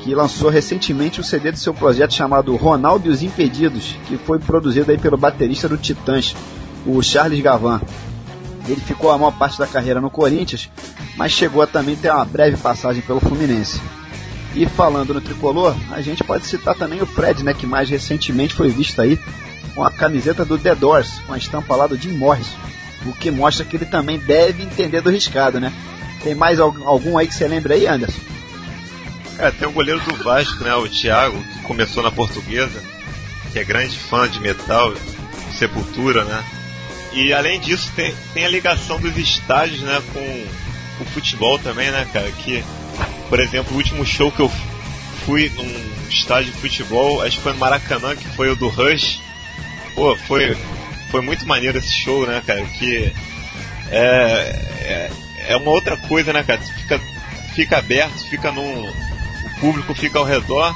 que lançou recentemente o CD do seu projeto chamado Ronaldo e os Impedidos, que foi produzido aí pelo baterista do Titãs, o Charles Gavan. Ele ficou a maior parte da carreira no Corinthians, mas chegou a também ter uma breve passagem pelo Fluminense. E falando no tricolor, a gente pode citar também o Fred, né, que mais recentemente foi visto aí com a camiseta do The Doors, com a estampa lá do Jim Morrison, o que mostra que ele também deve entender do riscado, né? Tem mais al- algum aí que você lembra aí, Anderson? Cara, tem o goleiro do Vasco, né? O Thiago, que começou na portuguesa, que é grande fã de metal, Sepultura, né? E além disso, tem, tem a ligação dos estádios, né, com o futebol também, né, cara? Que, por exemplo, o último show que eu fui num estádio de futebol, acho que foi no Maracanã, que foi o do Rush. Pô, foi, foi muito maneiro esse show, né, cara? Que é, é, é uma outra coisa, né, cara? Tu fica, fica aberto, fica num. O público fica ao redor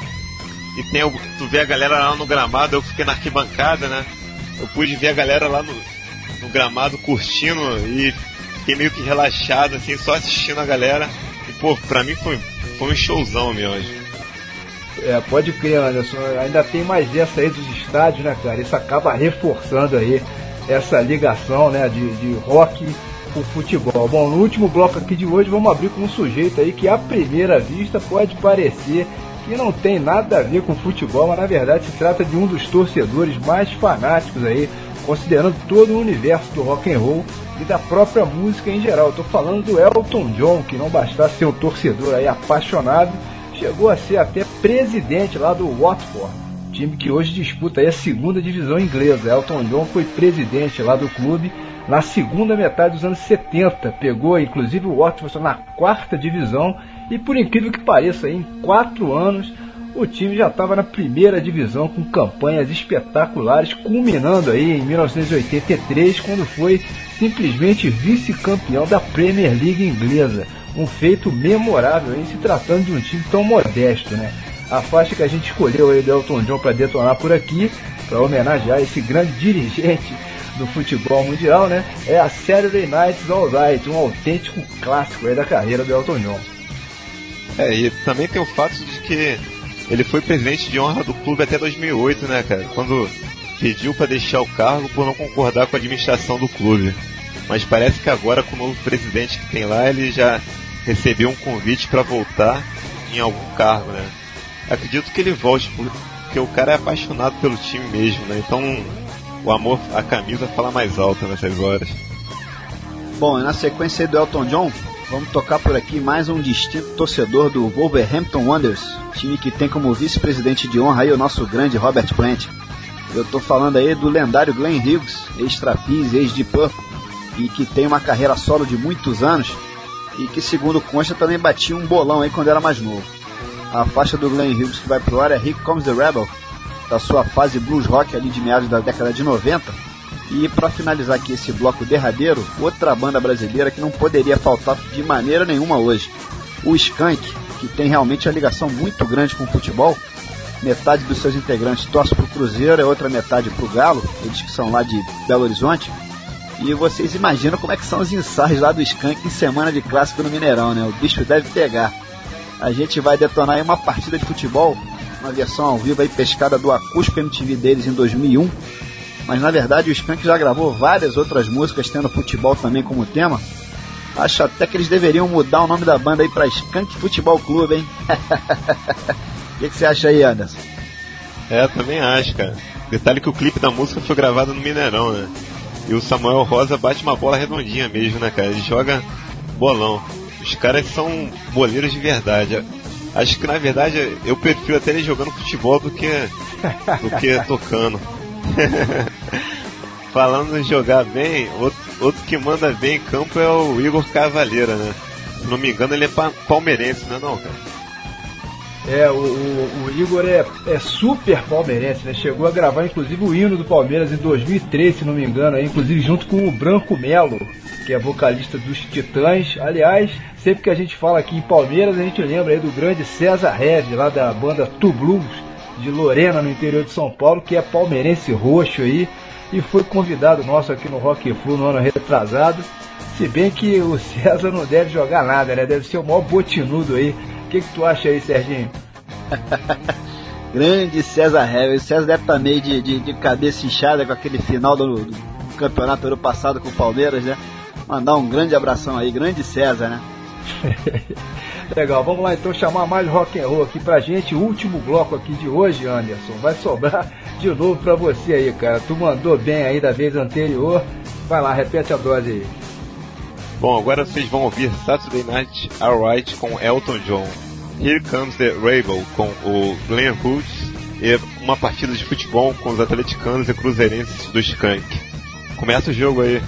e tem, tu vê a galera lá no gramado, eu fiquei na arquibancada, né? Eu pude ver a galera lá no, no gramado curtindo e fiquei meio que relaxado, assim, só assistindo a galera. E, pô, pra mim foi, foi um showzão mesmo. É, pode crer, Anderson. Ainda tem mais essa aí dos estádios, né, cara? Isso acaba reforçando aí essa ligação, né, de, de rock com futebol. Bom, no último bloco aqui de hoje vamos abrir com um sujeito aí que à primeira vista pode parecer que não tem nada a ver com futebol, mas na verdade se trata de um dos torcedores mais fanáticos aí, considerando todo o universo do rock and roll e da própria música em geral. Estou falando do Elton John, que não bastasse ser um torcedor aí apaixonado, chegou a ser até presidente lá do Watford, time que hoje disputa a segunda divisão inglesa. Elton John foi presidente lá do clube na segunda metade dos anos 70, pegou inclusive o Watford na quarta divisão e por incrível que pareça, em quatro anos o time já estava na primeira divisão com campanhas espetaculares, culminando aí em 1983, quando foi simplesmente vice-campeão da Premier League inglesa. Um feito memorável em se tratando de um time tão modesto, né? A faixa que a gente escolheu aí do Elton John para detonar por aqui, para homenagear esse grande dirigente do futebol mundial, né? É a Saturday Night's Alright, um autêntico clássico aí da carreira do Elton John. É, e também tem o fato de que ele foi presidente de honra do clube até 2008, né, cara? Quando pediu para deixar o cargo por não concordar com a administração do clube. Mas parece que agora, com o novo presidente que tem lá, ele já recebeu um convite para voltar em algum cargo, né? Acredito que ele volte, porque o cara é apaixonado pelo time mesmo, né? Então o amor à camisa fala mais alto nessas horas. Bom, na sequência do Elton John, vamos tocar por aqui mais um distinto torcedor do Wolverhampton Wanderers, time que tem como vice-presidente de honra aí o nosso grande Robert Plant. Eu tô falando aí do lendário Glenn Hughes, ex-Trapiz, ex-Deep e que tem uma carreira solo de muitos anos e que, segundo consta, também batia um bolão aí quando era mais novo. A faixa do Glenn Hughes que vai pro ar é Here Comes the Rebel, da sua fase blues rock ali de meados da década de 90. E para finalizar aqui esse bloco derradeiro, outra banda brasileira que não poderia faltar de maneira nenhuma hoje. O Skank, que tem realmente a ligação muito grande com o futebol. Metade dos seus integrantes torce pro Cruzeiro, a outra metade pro Galo, eles que são lá de Belo Horizonte. E vocês imaginam como é que são os ensaios lá do Skank em semana de clássico no Mineirão, né? O bicho deve pegar. A gente vai detonar aí uma partida de futebol, uma versão ao vivo aí pescada do Acústico MTV deles em 2001. Mas na verdade o Skank já gravou várias outras músicas tendo futebol também como tema. Acho até que eles deveriam mudar o nome da banda aí pra Skank Futebol Clube, hein? O que, que você acha aí, Anderson? É, também acho, cara. Detalhe que o clipe da música foi gravado no Mineirão, né? E o Samuel Rosa bate uma bola redondinha mesmo, né, cara? Ele joga bolão. Os caras são boleiros de verdade. Acho que na verdade eu prefiro até ele jogando futebol do que, do que tocando. Falando em jogar bem, outro, outro que manda bem em campo é o Igor Cavaleira, né? Se não me engano, ele é pa- palmeirense, não é não, cara? É, o, o- o Igor é, é super palmeirense, né? Chegou a gravar inclusive o hino do Palmeiras em 2003, se não me engano, aí, inclusive junto com o Branco Melo, que é vocalista dos Titãs. Aliás, sempre que a gente fala aqui em Palmeiras, a gente lembra aí do grande César Reve, lá da banda Tu Blues, de Lorena, no interior de São Paulo, que é palmeirense roxo aí, e foi convidado nosso aqui no Rock Flu no ano retrasado. Se bem que o César não deve jogar nada, né? Deve ser o maior botinudo aí. O que, que tu acha aí, Serginho? Grande César Hever. O César deve estar meio de, de, de cabeça inchada com aquele final do, do campeonato ano passado com o Palmeiras, né? Mandar um grande abração aí, grande César, né? Legal, vamos lá então chamar mais rock and roll aqui pra gente. O último bloco aqui de hoje, Anderson. Vai sobrar de novo pra você aí, cara. Tu mandou bem aí da vez anterior. Vai lá, repete a dose aí. Bom, agora vocês vão ouvir Saturday Night Alright com Elton John. Here Comes the Rebel com o Glenn Hughes e uma partida de futebol com os atleticanos e cruzeirenses do Skank. Começa o jogo aí.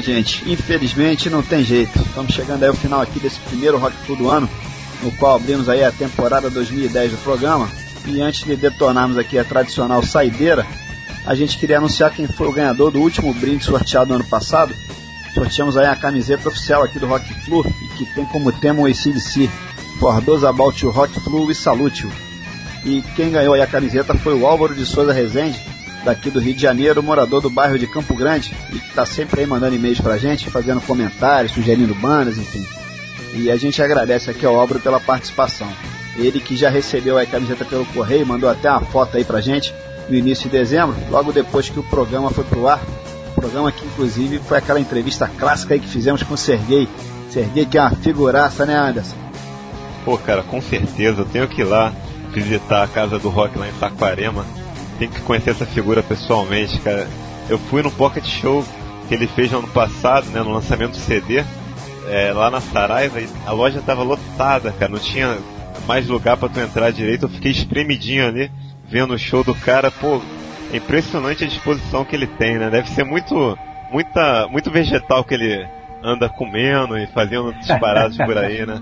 Gente, infelizmente não tem jeito. Estamos chegando aí ao final aqui desse primeiro Rock Flu do ano, no qual abrimos aí a temporada 2010 do programa. E antes de detonarmos aqui a tradicional saideira, a gente queria anunciar quem foi o ganhador do último brinde sorteado no ano passado. Sorteamos aí a camiseta oficial aqui do Rock Flu, e que tem como tema o ACDC, For those about you Rock Flu e Salute. E quem ganhou aí a camiseta foi o Álvaro de Souza Rezende, daqui do Rio de Janeiro, morador do bairro de Campo Grande, e que está sempre aí mandando e-mails pra gente, fazendo comentários, sugerindo bandas, enfim. E a gente agradece aqui ao Álvaro pela participação. Ele que já recebeu a camiseta pelo correio, mandou até uma foto aí pra gente no início de dezembro, logo depois que o programa foi pro ar. O programa que inclusive foi aquela entrevista clássica aí que fizemos com o Serguei. Serguei que é uma figuraça, né Anderson? Pô, cara, com certeza, eu tenho que ir lá visitar a casa do rock lá em Saquarema. Tenho que conhecer essa figura pessoalmente, cara. Eu fui no Pocket Show que ele fez no ano passado, né, no lançamento do CD, é, lá na Saraiva, e a loja tava lotada, cara, não tinha mais lugar para tu entrar direito, eu fiquei espremidinho ali, vendo o show do cara, pô, é impressionante a disposição que ele tem, né, deve ser muito, muita, muito vegetal que ele anda comendo e fazendo disparados por aí, né.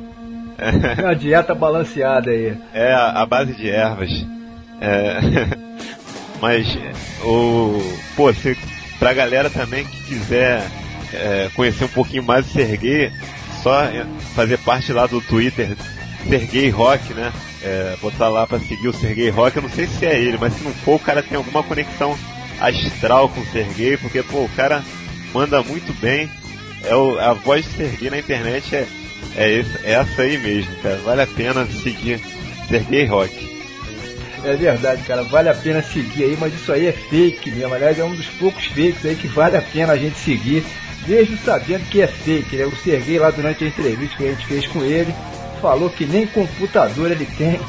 É uma dieta balanceada aí. É, a, a base de ervas. É, mas, o, pô, se, pra galera também que quiser é, conhecer um pouquinho mais o Serguei, só fazer parte lá do Twitter Serguei Rock, né? É, botar lá pra seguir o Serguei Rock. Eu não sei se é ele, mas se não for, o cara tem alguma conexão astral com o Serguei, porque, pô, o cara manda muito bem. É o, a voz do Serguei na internet é, é, esse, é essa aí mesmo, cara. Vale a pena seguir Serguei Rock. É verdade, cara, vale a pena seguir aí, mas isso aí é fake mesmo. Aliás, é um dos poucos fakes aí que vale a pena a gente seguir, mesmo sabendo que é fake. Né? O Serguei lá durante a entrevista que a gente fez com ele, falou que nem computador ele tem.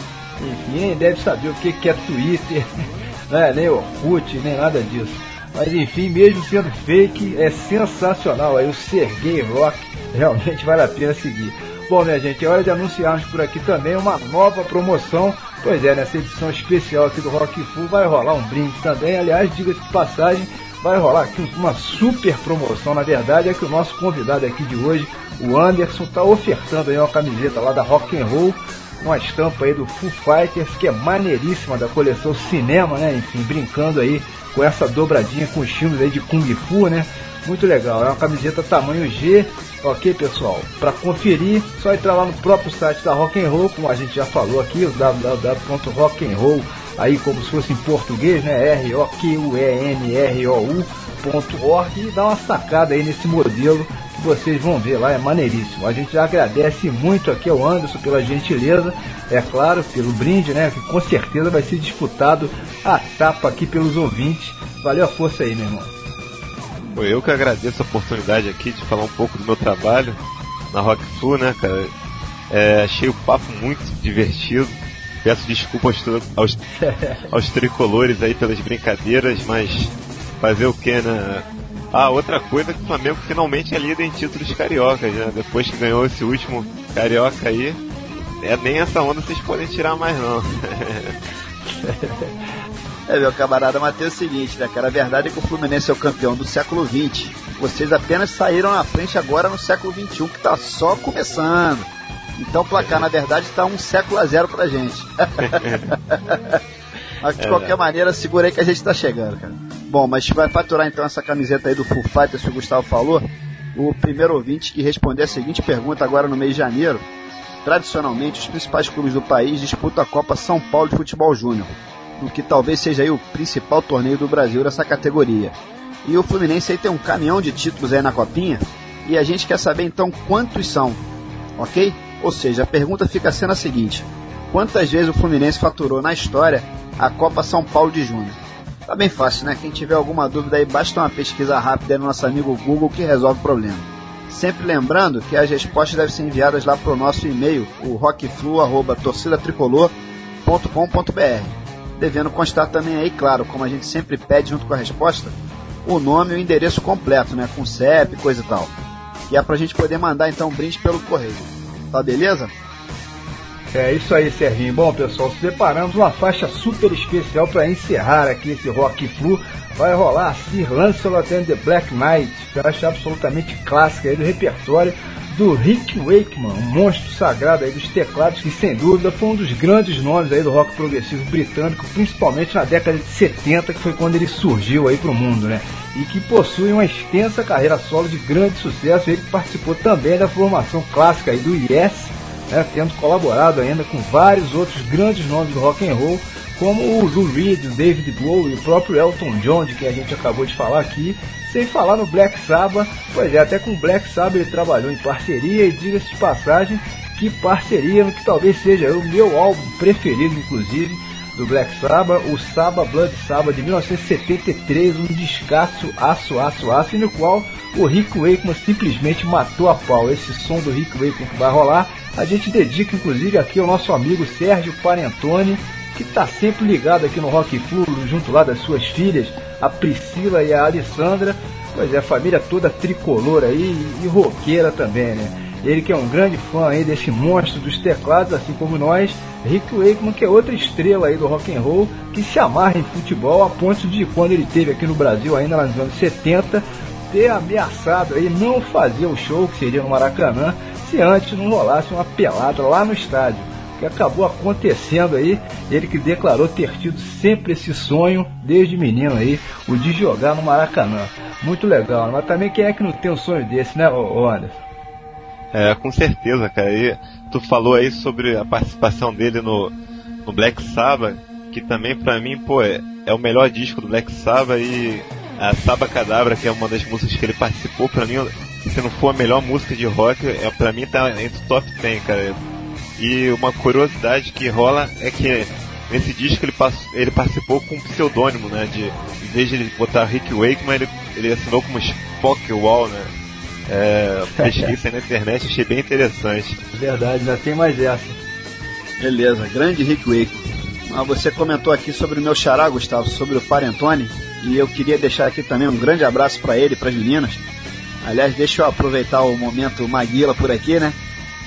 Enfim, ele deve saber o que é Twitter. Não é nem Orkut, nem nada disso. Mas enfim, mesmo sendo fake, é sensacional aí o Sergei Rock. Realmente vale a pena seguir. Bom, minha gente, é hora de anunciarmos por aqui também uma nova promoção. Pois é, nessa edição especial aqui do Rock Full vai rolar um brinde também. Aliás, diga-se de passagem, vai rolar aqui uma super promoção. Na verdade, é que o nosso convidado aqui de hoje, o Anderson, está ofertando aí uma camiseta lá da Rock and Roll, uma estampa aí do Foo Fighters, que é maneiríssima da coleção Cinema, né? Enfim, brincando aí com essa dobradinha com os filmes aí de Kung Fu, né? Muito legal, é uma camiseta tamanho G, ok pessoal? Para conferir, só entrar lá no próprio site da Rock and Roll, como a gente já falou aqui, o www.rockandroll, aí como se fosse em português, né? R O Q U E N R O U.org e dá uma sacada aí nesse modelo que vocês vão ver lá, é maneiríssimo. A gente já agradece muito aqui ao Anderson pela gentileza, é claro, pelo brinde, né? Que com certeza vai ser disputado a tapa aqui pelos ouvintes. Valeu a força aí, meu irmão. Pô, eu que agradeço a oportunidade aqui de falar um pouco do meu trabalho na Rock Flu, né, cara? É, achei o papo muito divertido. Peço desculpas aos, aos tricolores aí pelas brincadeiras, mas fazer o que, né? Ah, outra coisa que o Flamengo finalmente é líder em títulos cariocas, né? Depois que ganhou esse último carioca aí, é nem essa onda vocês podem tirar mais não. É, meu camarada, mas tem o seguinte, né, cara? A verdade é que o Fluminense é o campeão do século XX. Vocês apenas saíram na frente agora no século XXI, que tá só começando. Então o placar, na verdade, está um século a zero pra gente. mas de É, qualquer maneira, segura aí que a gente tá chegando, cara. Bom, mas vai faturar então essa camiseta aí do Full Fighters que o Gustavo falou. O primeiro ouvinte que responder a seguinte pergunta agora no mês de janeiro. Tradicionalmente, os principais clubes do país disputam a Copa São Paulo de Futebol Júnior, no que talvez seja aí o principal torneio do Brasil dessa categoria. E o Fluminense aí tem um caminhão de títulos aí na copinha, e a gente quer saber então quantos são, ok? Ou seja, a pergunta fica sendo a seguinte: quantas vezes o Fluminense faturou na história a Copa São Paulo de Júnior? Tá bem fácil, né? Quem tiver alguma dúvida aí, basta uma pesquisa rápida no nosso amigo Google que resolve o problema. Sempre lembrando que as respostas devem ser enviadas lá para o nosso e-mail, o rockflu.torcidatricolor.com.br. Devendo constar também aí, claro, como a gente sempre pede junto com a resposta, o nome e o endereço completo, né? Com CEP, coisa e tal. E é pra gente poder mandar então um brinde pelo correio. Tá beleza? É isso aí, Serginho. Bom, pessoal, separamos uma faixa super especial para encerrar aqui esse Rock Flu. Vai rolar Sir Lancelot and the Black Knight, faixa absolutamente clássica aí do repertório do Rick Wakeman, um monstro sagrado aí dos teclados que sem dúvida foi um dos grandes nomes aí do rock progressivo britânico, principalmente na década de 70, que foi quando ele surgiu aí pro mundo, né? E que possui uma extensa carreira solo de grande sucesso, ele participou também da formação clássica aí do Yes, né, tendo colaborado ainda com vários outros grandes nomes do rock and roll, como o Lou Reed, o David Bowie, o próprio Elton John, de quem a gente acabou de falar aqui, sem falar no Black Sabbath, pois é, até com o Black Sabbath ele trabalhou em parceria e diga-se de passagem, que parceria que talvez seja o meu álbum preferido, inclusive, do Black Sabbath, o Sabbath Blood Sabbath de 1973, um descasso aço, aço, aço, no qual o Rick Wakeman simplesmente matou a pau. Esse som do Rick Wakeman que vai rolar, a gente dedica inclusive aqui ao nosso amigo Sérgio Parentoni, que está sempre ligado aqui no Rock Flu, junto lá das suas filhas, a Priscila e a Alessandra. Pois é, a família toda tricolor aí e, roqueira também, né? Ele que é um grande fã aí desse monstro dos teclados, assim como nós, Rick Wakeman, que é outra estrela aí do rock and roll, que se amarra em futebol a ponto de quando ele teve aqui no Brasil ainda nos anos 70, ter ameaçado aí não fazer o show que seria no Maracanã, se antes não rolasse uma pelada lá no estádio. Que acabou acontecendo aí, ele que declarou ter tido sempre esse sonho, desde menino aí, o de jogar no Maracanã. Muito legal, mas também quem é que não tem um sonho desse, né, Anderson? É, com certeza, cara. E tu falou aí sobre a participação dele no, no Black Sabbath, que também pra mim, pô, é, é o melhor disco do Black Sabbath e a Saba Cadabra, que é uma das músicas que ele participou, pra mim, se não for a melhor música de rock, é, pra mim tá entre o top 10, cara. E uma curiosidade que rola é que nesse disco ele, pass- ele participou com um pseudônimo, né? De, em vez de ele botar Rick Wakeman, ele, ele assinou como Spock Wall, né? É, pesquisa na internet, achei bem interessante. Verdade, ainda tem mais essa. Beleza, grande Rick Wakeman. Mas você comentou aqui sobre o meu xará, Gustavo, sobre o Parentone, e eu queria deixar aqui também um grande abraço para ele e para as meninas. Aliás, deixa eu aproveitar o momento Maguila por aqui, né?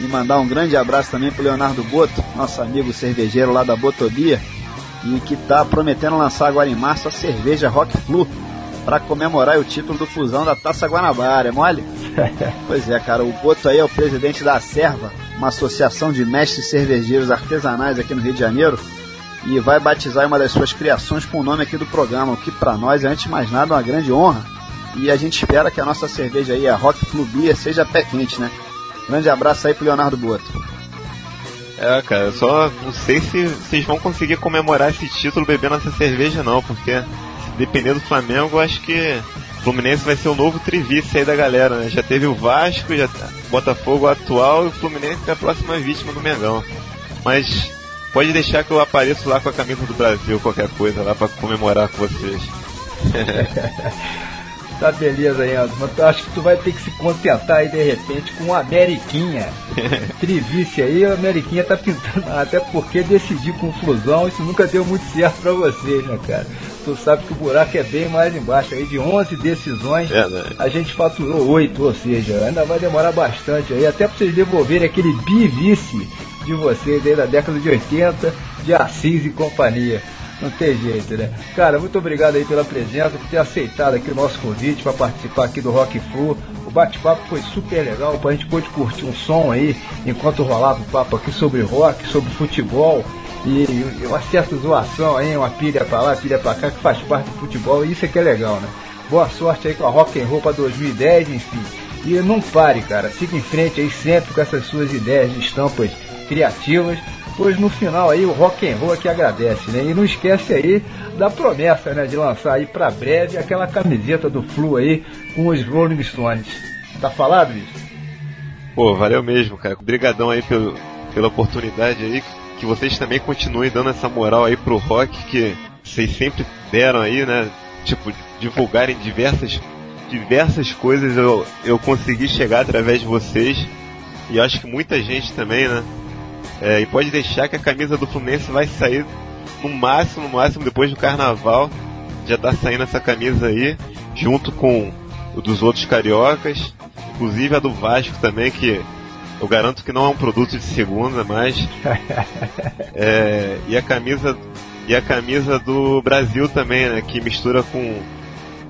E mandar um grande abraço também pro Leonardo Boto, nosso amigo cervejeiro lá da Botobia, e que tá prometendo lançar agora em março a cerveja Rock Flu para comemorar o título do Fusão da Taça Guanabara, é mole? pois é, cara, o Boto aí é o presidente da Serva, uma associação de mestres cervejeiros artesanais aqui no Rio de Janeiro, e vai batizar uma das suas criações com o nome aqui do programa, o que para nós é antes de mais nada uma grande honra. E a gente espera que a nossa cerveja aí, a Rock Flu Beer, seja pé quente, né? Grande abraço aí pro Leonardo Boto. É, cara, eu só não sei se vocês vão conseguir comemorar esse título bebendo essa cerveja não, porque se depender do Flamengo, eu acho que o Fluminense vai ser o novo trivice aí da galera, né? Já teve o Vasco, já tá Botafogo atual e o Fluminense é a próxima vítima do Mengão. Mas pode deixar que eu apareço lá com a camisa do Brasil, qualquer coisa lá pra comemorar com vocês. Tá beleza aí, Anderson. Mas eu acho que tu vai ter que se contentar aí de repente com uma Ameriquinha. Trivice aí, a Ameriquinha tá pintando. Até porque decidir com fusão, isso nunca deu muito certo pra vocês, né, cara? Tu sabe que o buraco é bem mais embaixo. Aí de 11 decisões, Verdade. a gente faturou 8, ou seja, ainda vai demorar bastante aí, até pra vocês devolverem aquele bivice de vocês aí da década de 80, de Assis e companhia. Não tem jeito, né? Cara, muito obrigado aí pela presença, por ter aceitado aqui o nosso convite para participar aqui do Rock Flu. O bate-papo foi super legal, a gente pôde curtir um som aí enquanto rolava o papo aqui sobre rock, sobre futebol e, e uma certa zoação aí, uma pilha pra lá, pilha pra cá, que faz parte do futebol e isso é que é legal, né? Boa sorte aí com a Rock and Roll pra 2010, enfim. E não pare, cara, siga em frente aí sempre com essas suas ideias de estampas criativas, pois no final aí o rock and roll é que agradece, né? E não esquece aí da promessa, né, de lançar aí pra breve aquela camiseta do Flu aí com os Rolling Stones. Tá falado, bicho? Pô, valeu mesmo, cara. Obrigadão aí pelo, pela oportunidade aí. Que vocês também continuem dando essa moral aí pro rock que vocês sempre deram aí, né? Tipo, divulgarem diversas, diversas coisas eu, eu consegui chegar através de vocês. E acho que muita gente também, né? É, e pode deixar que a camisa do Fluminense vai sair no máximo, no máximo depois do carnaval. Já tá saindo essa camisa aí, junto com o dos outros cariocas, inclusive a do Vasco também, que eu garanto que não é um produto de segunda, mas é, e a camisa e a camisa do Brasil também, né, que mistura com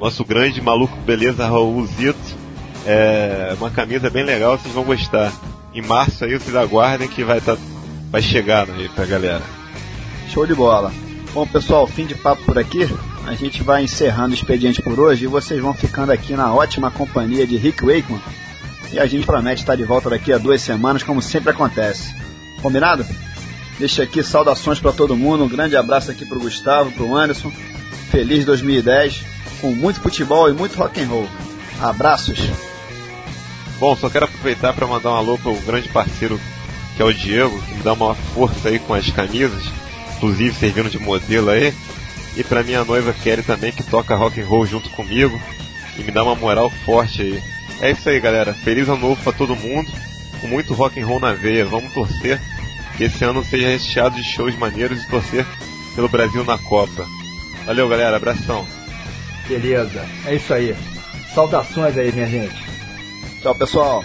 nosso grande maluco beleza Raulzito. É uma camisa bem legal, vocês vão gostar. Em março aí vocês aguardem que vai tá, vai chegar aí pra galera. Show de bola. Bom, pessoal, fim de papo por aqui. A gente vai encerrando o expediente por hoje e vocês vão ficando aqui na ótima companhia de Rick Wakeman. E a gente promete estar de volta daqui a duas semanas, como sempre acontece. Combinado? Deixa aqui saudações para todo mundo. Um grande abraço aqui pro Gustavo, pro Anderson. Feliz 2010, com muito futebol e muito rock and roll. Abraços. Bom, só quero aproveitar para mandar um alô para o grande parceiro que é o Diego, que me dá uma força aí com as camisas, inclusive servindo de modelo aí. E para minha noiva Kelly também, que toca rock and roll junto comigo e me dá uma moral forte aí. É isso aí, galera. Feliz ano novo para todo mundo, com muito rock and roll na veia. Vamos torcer que esse ano seja recheado de shows maneiros e torcer pelo Brasil na Copa. Valeu, galera. Abração. Beleza, é isso aí. Saudações aí, minha gente. Tchau, pessoal.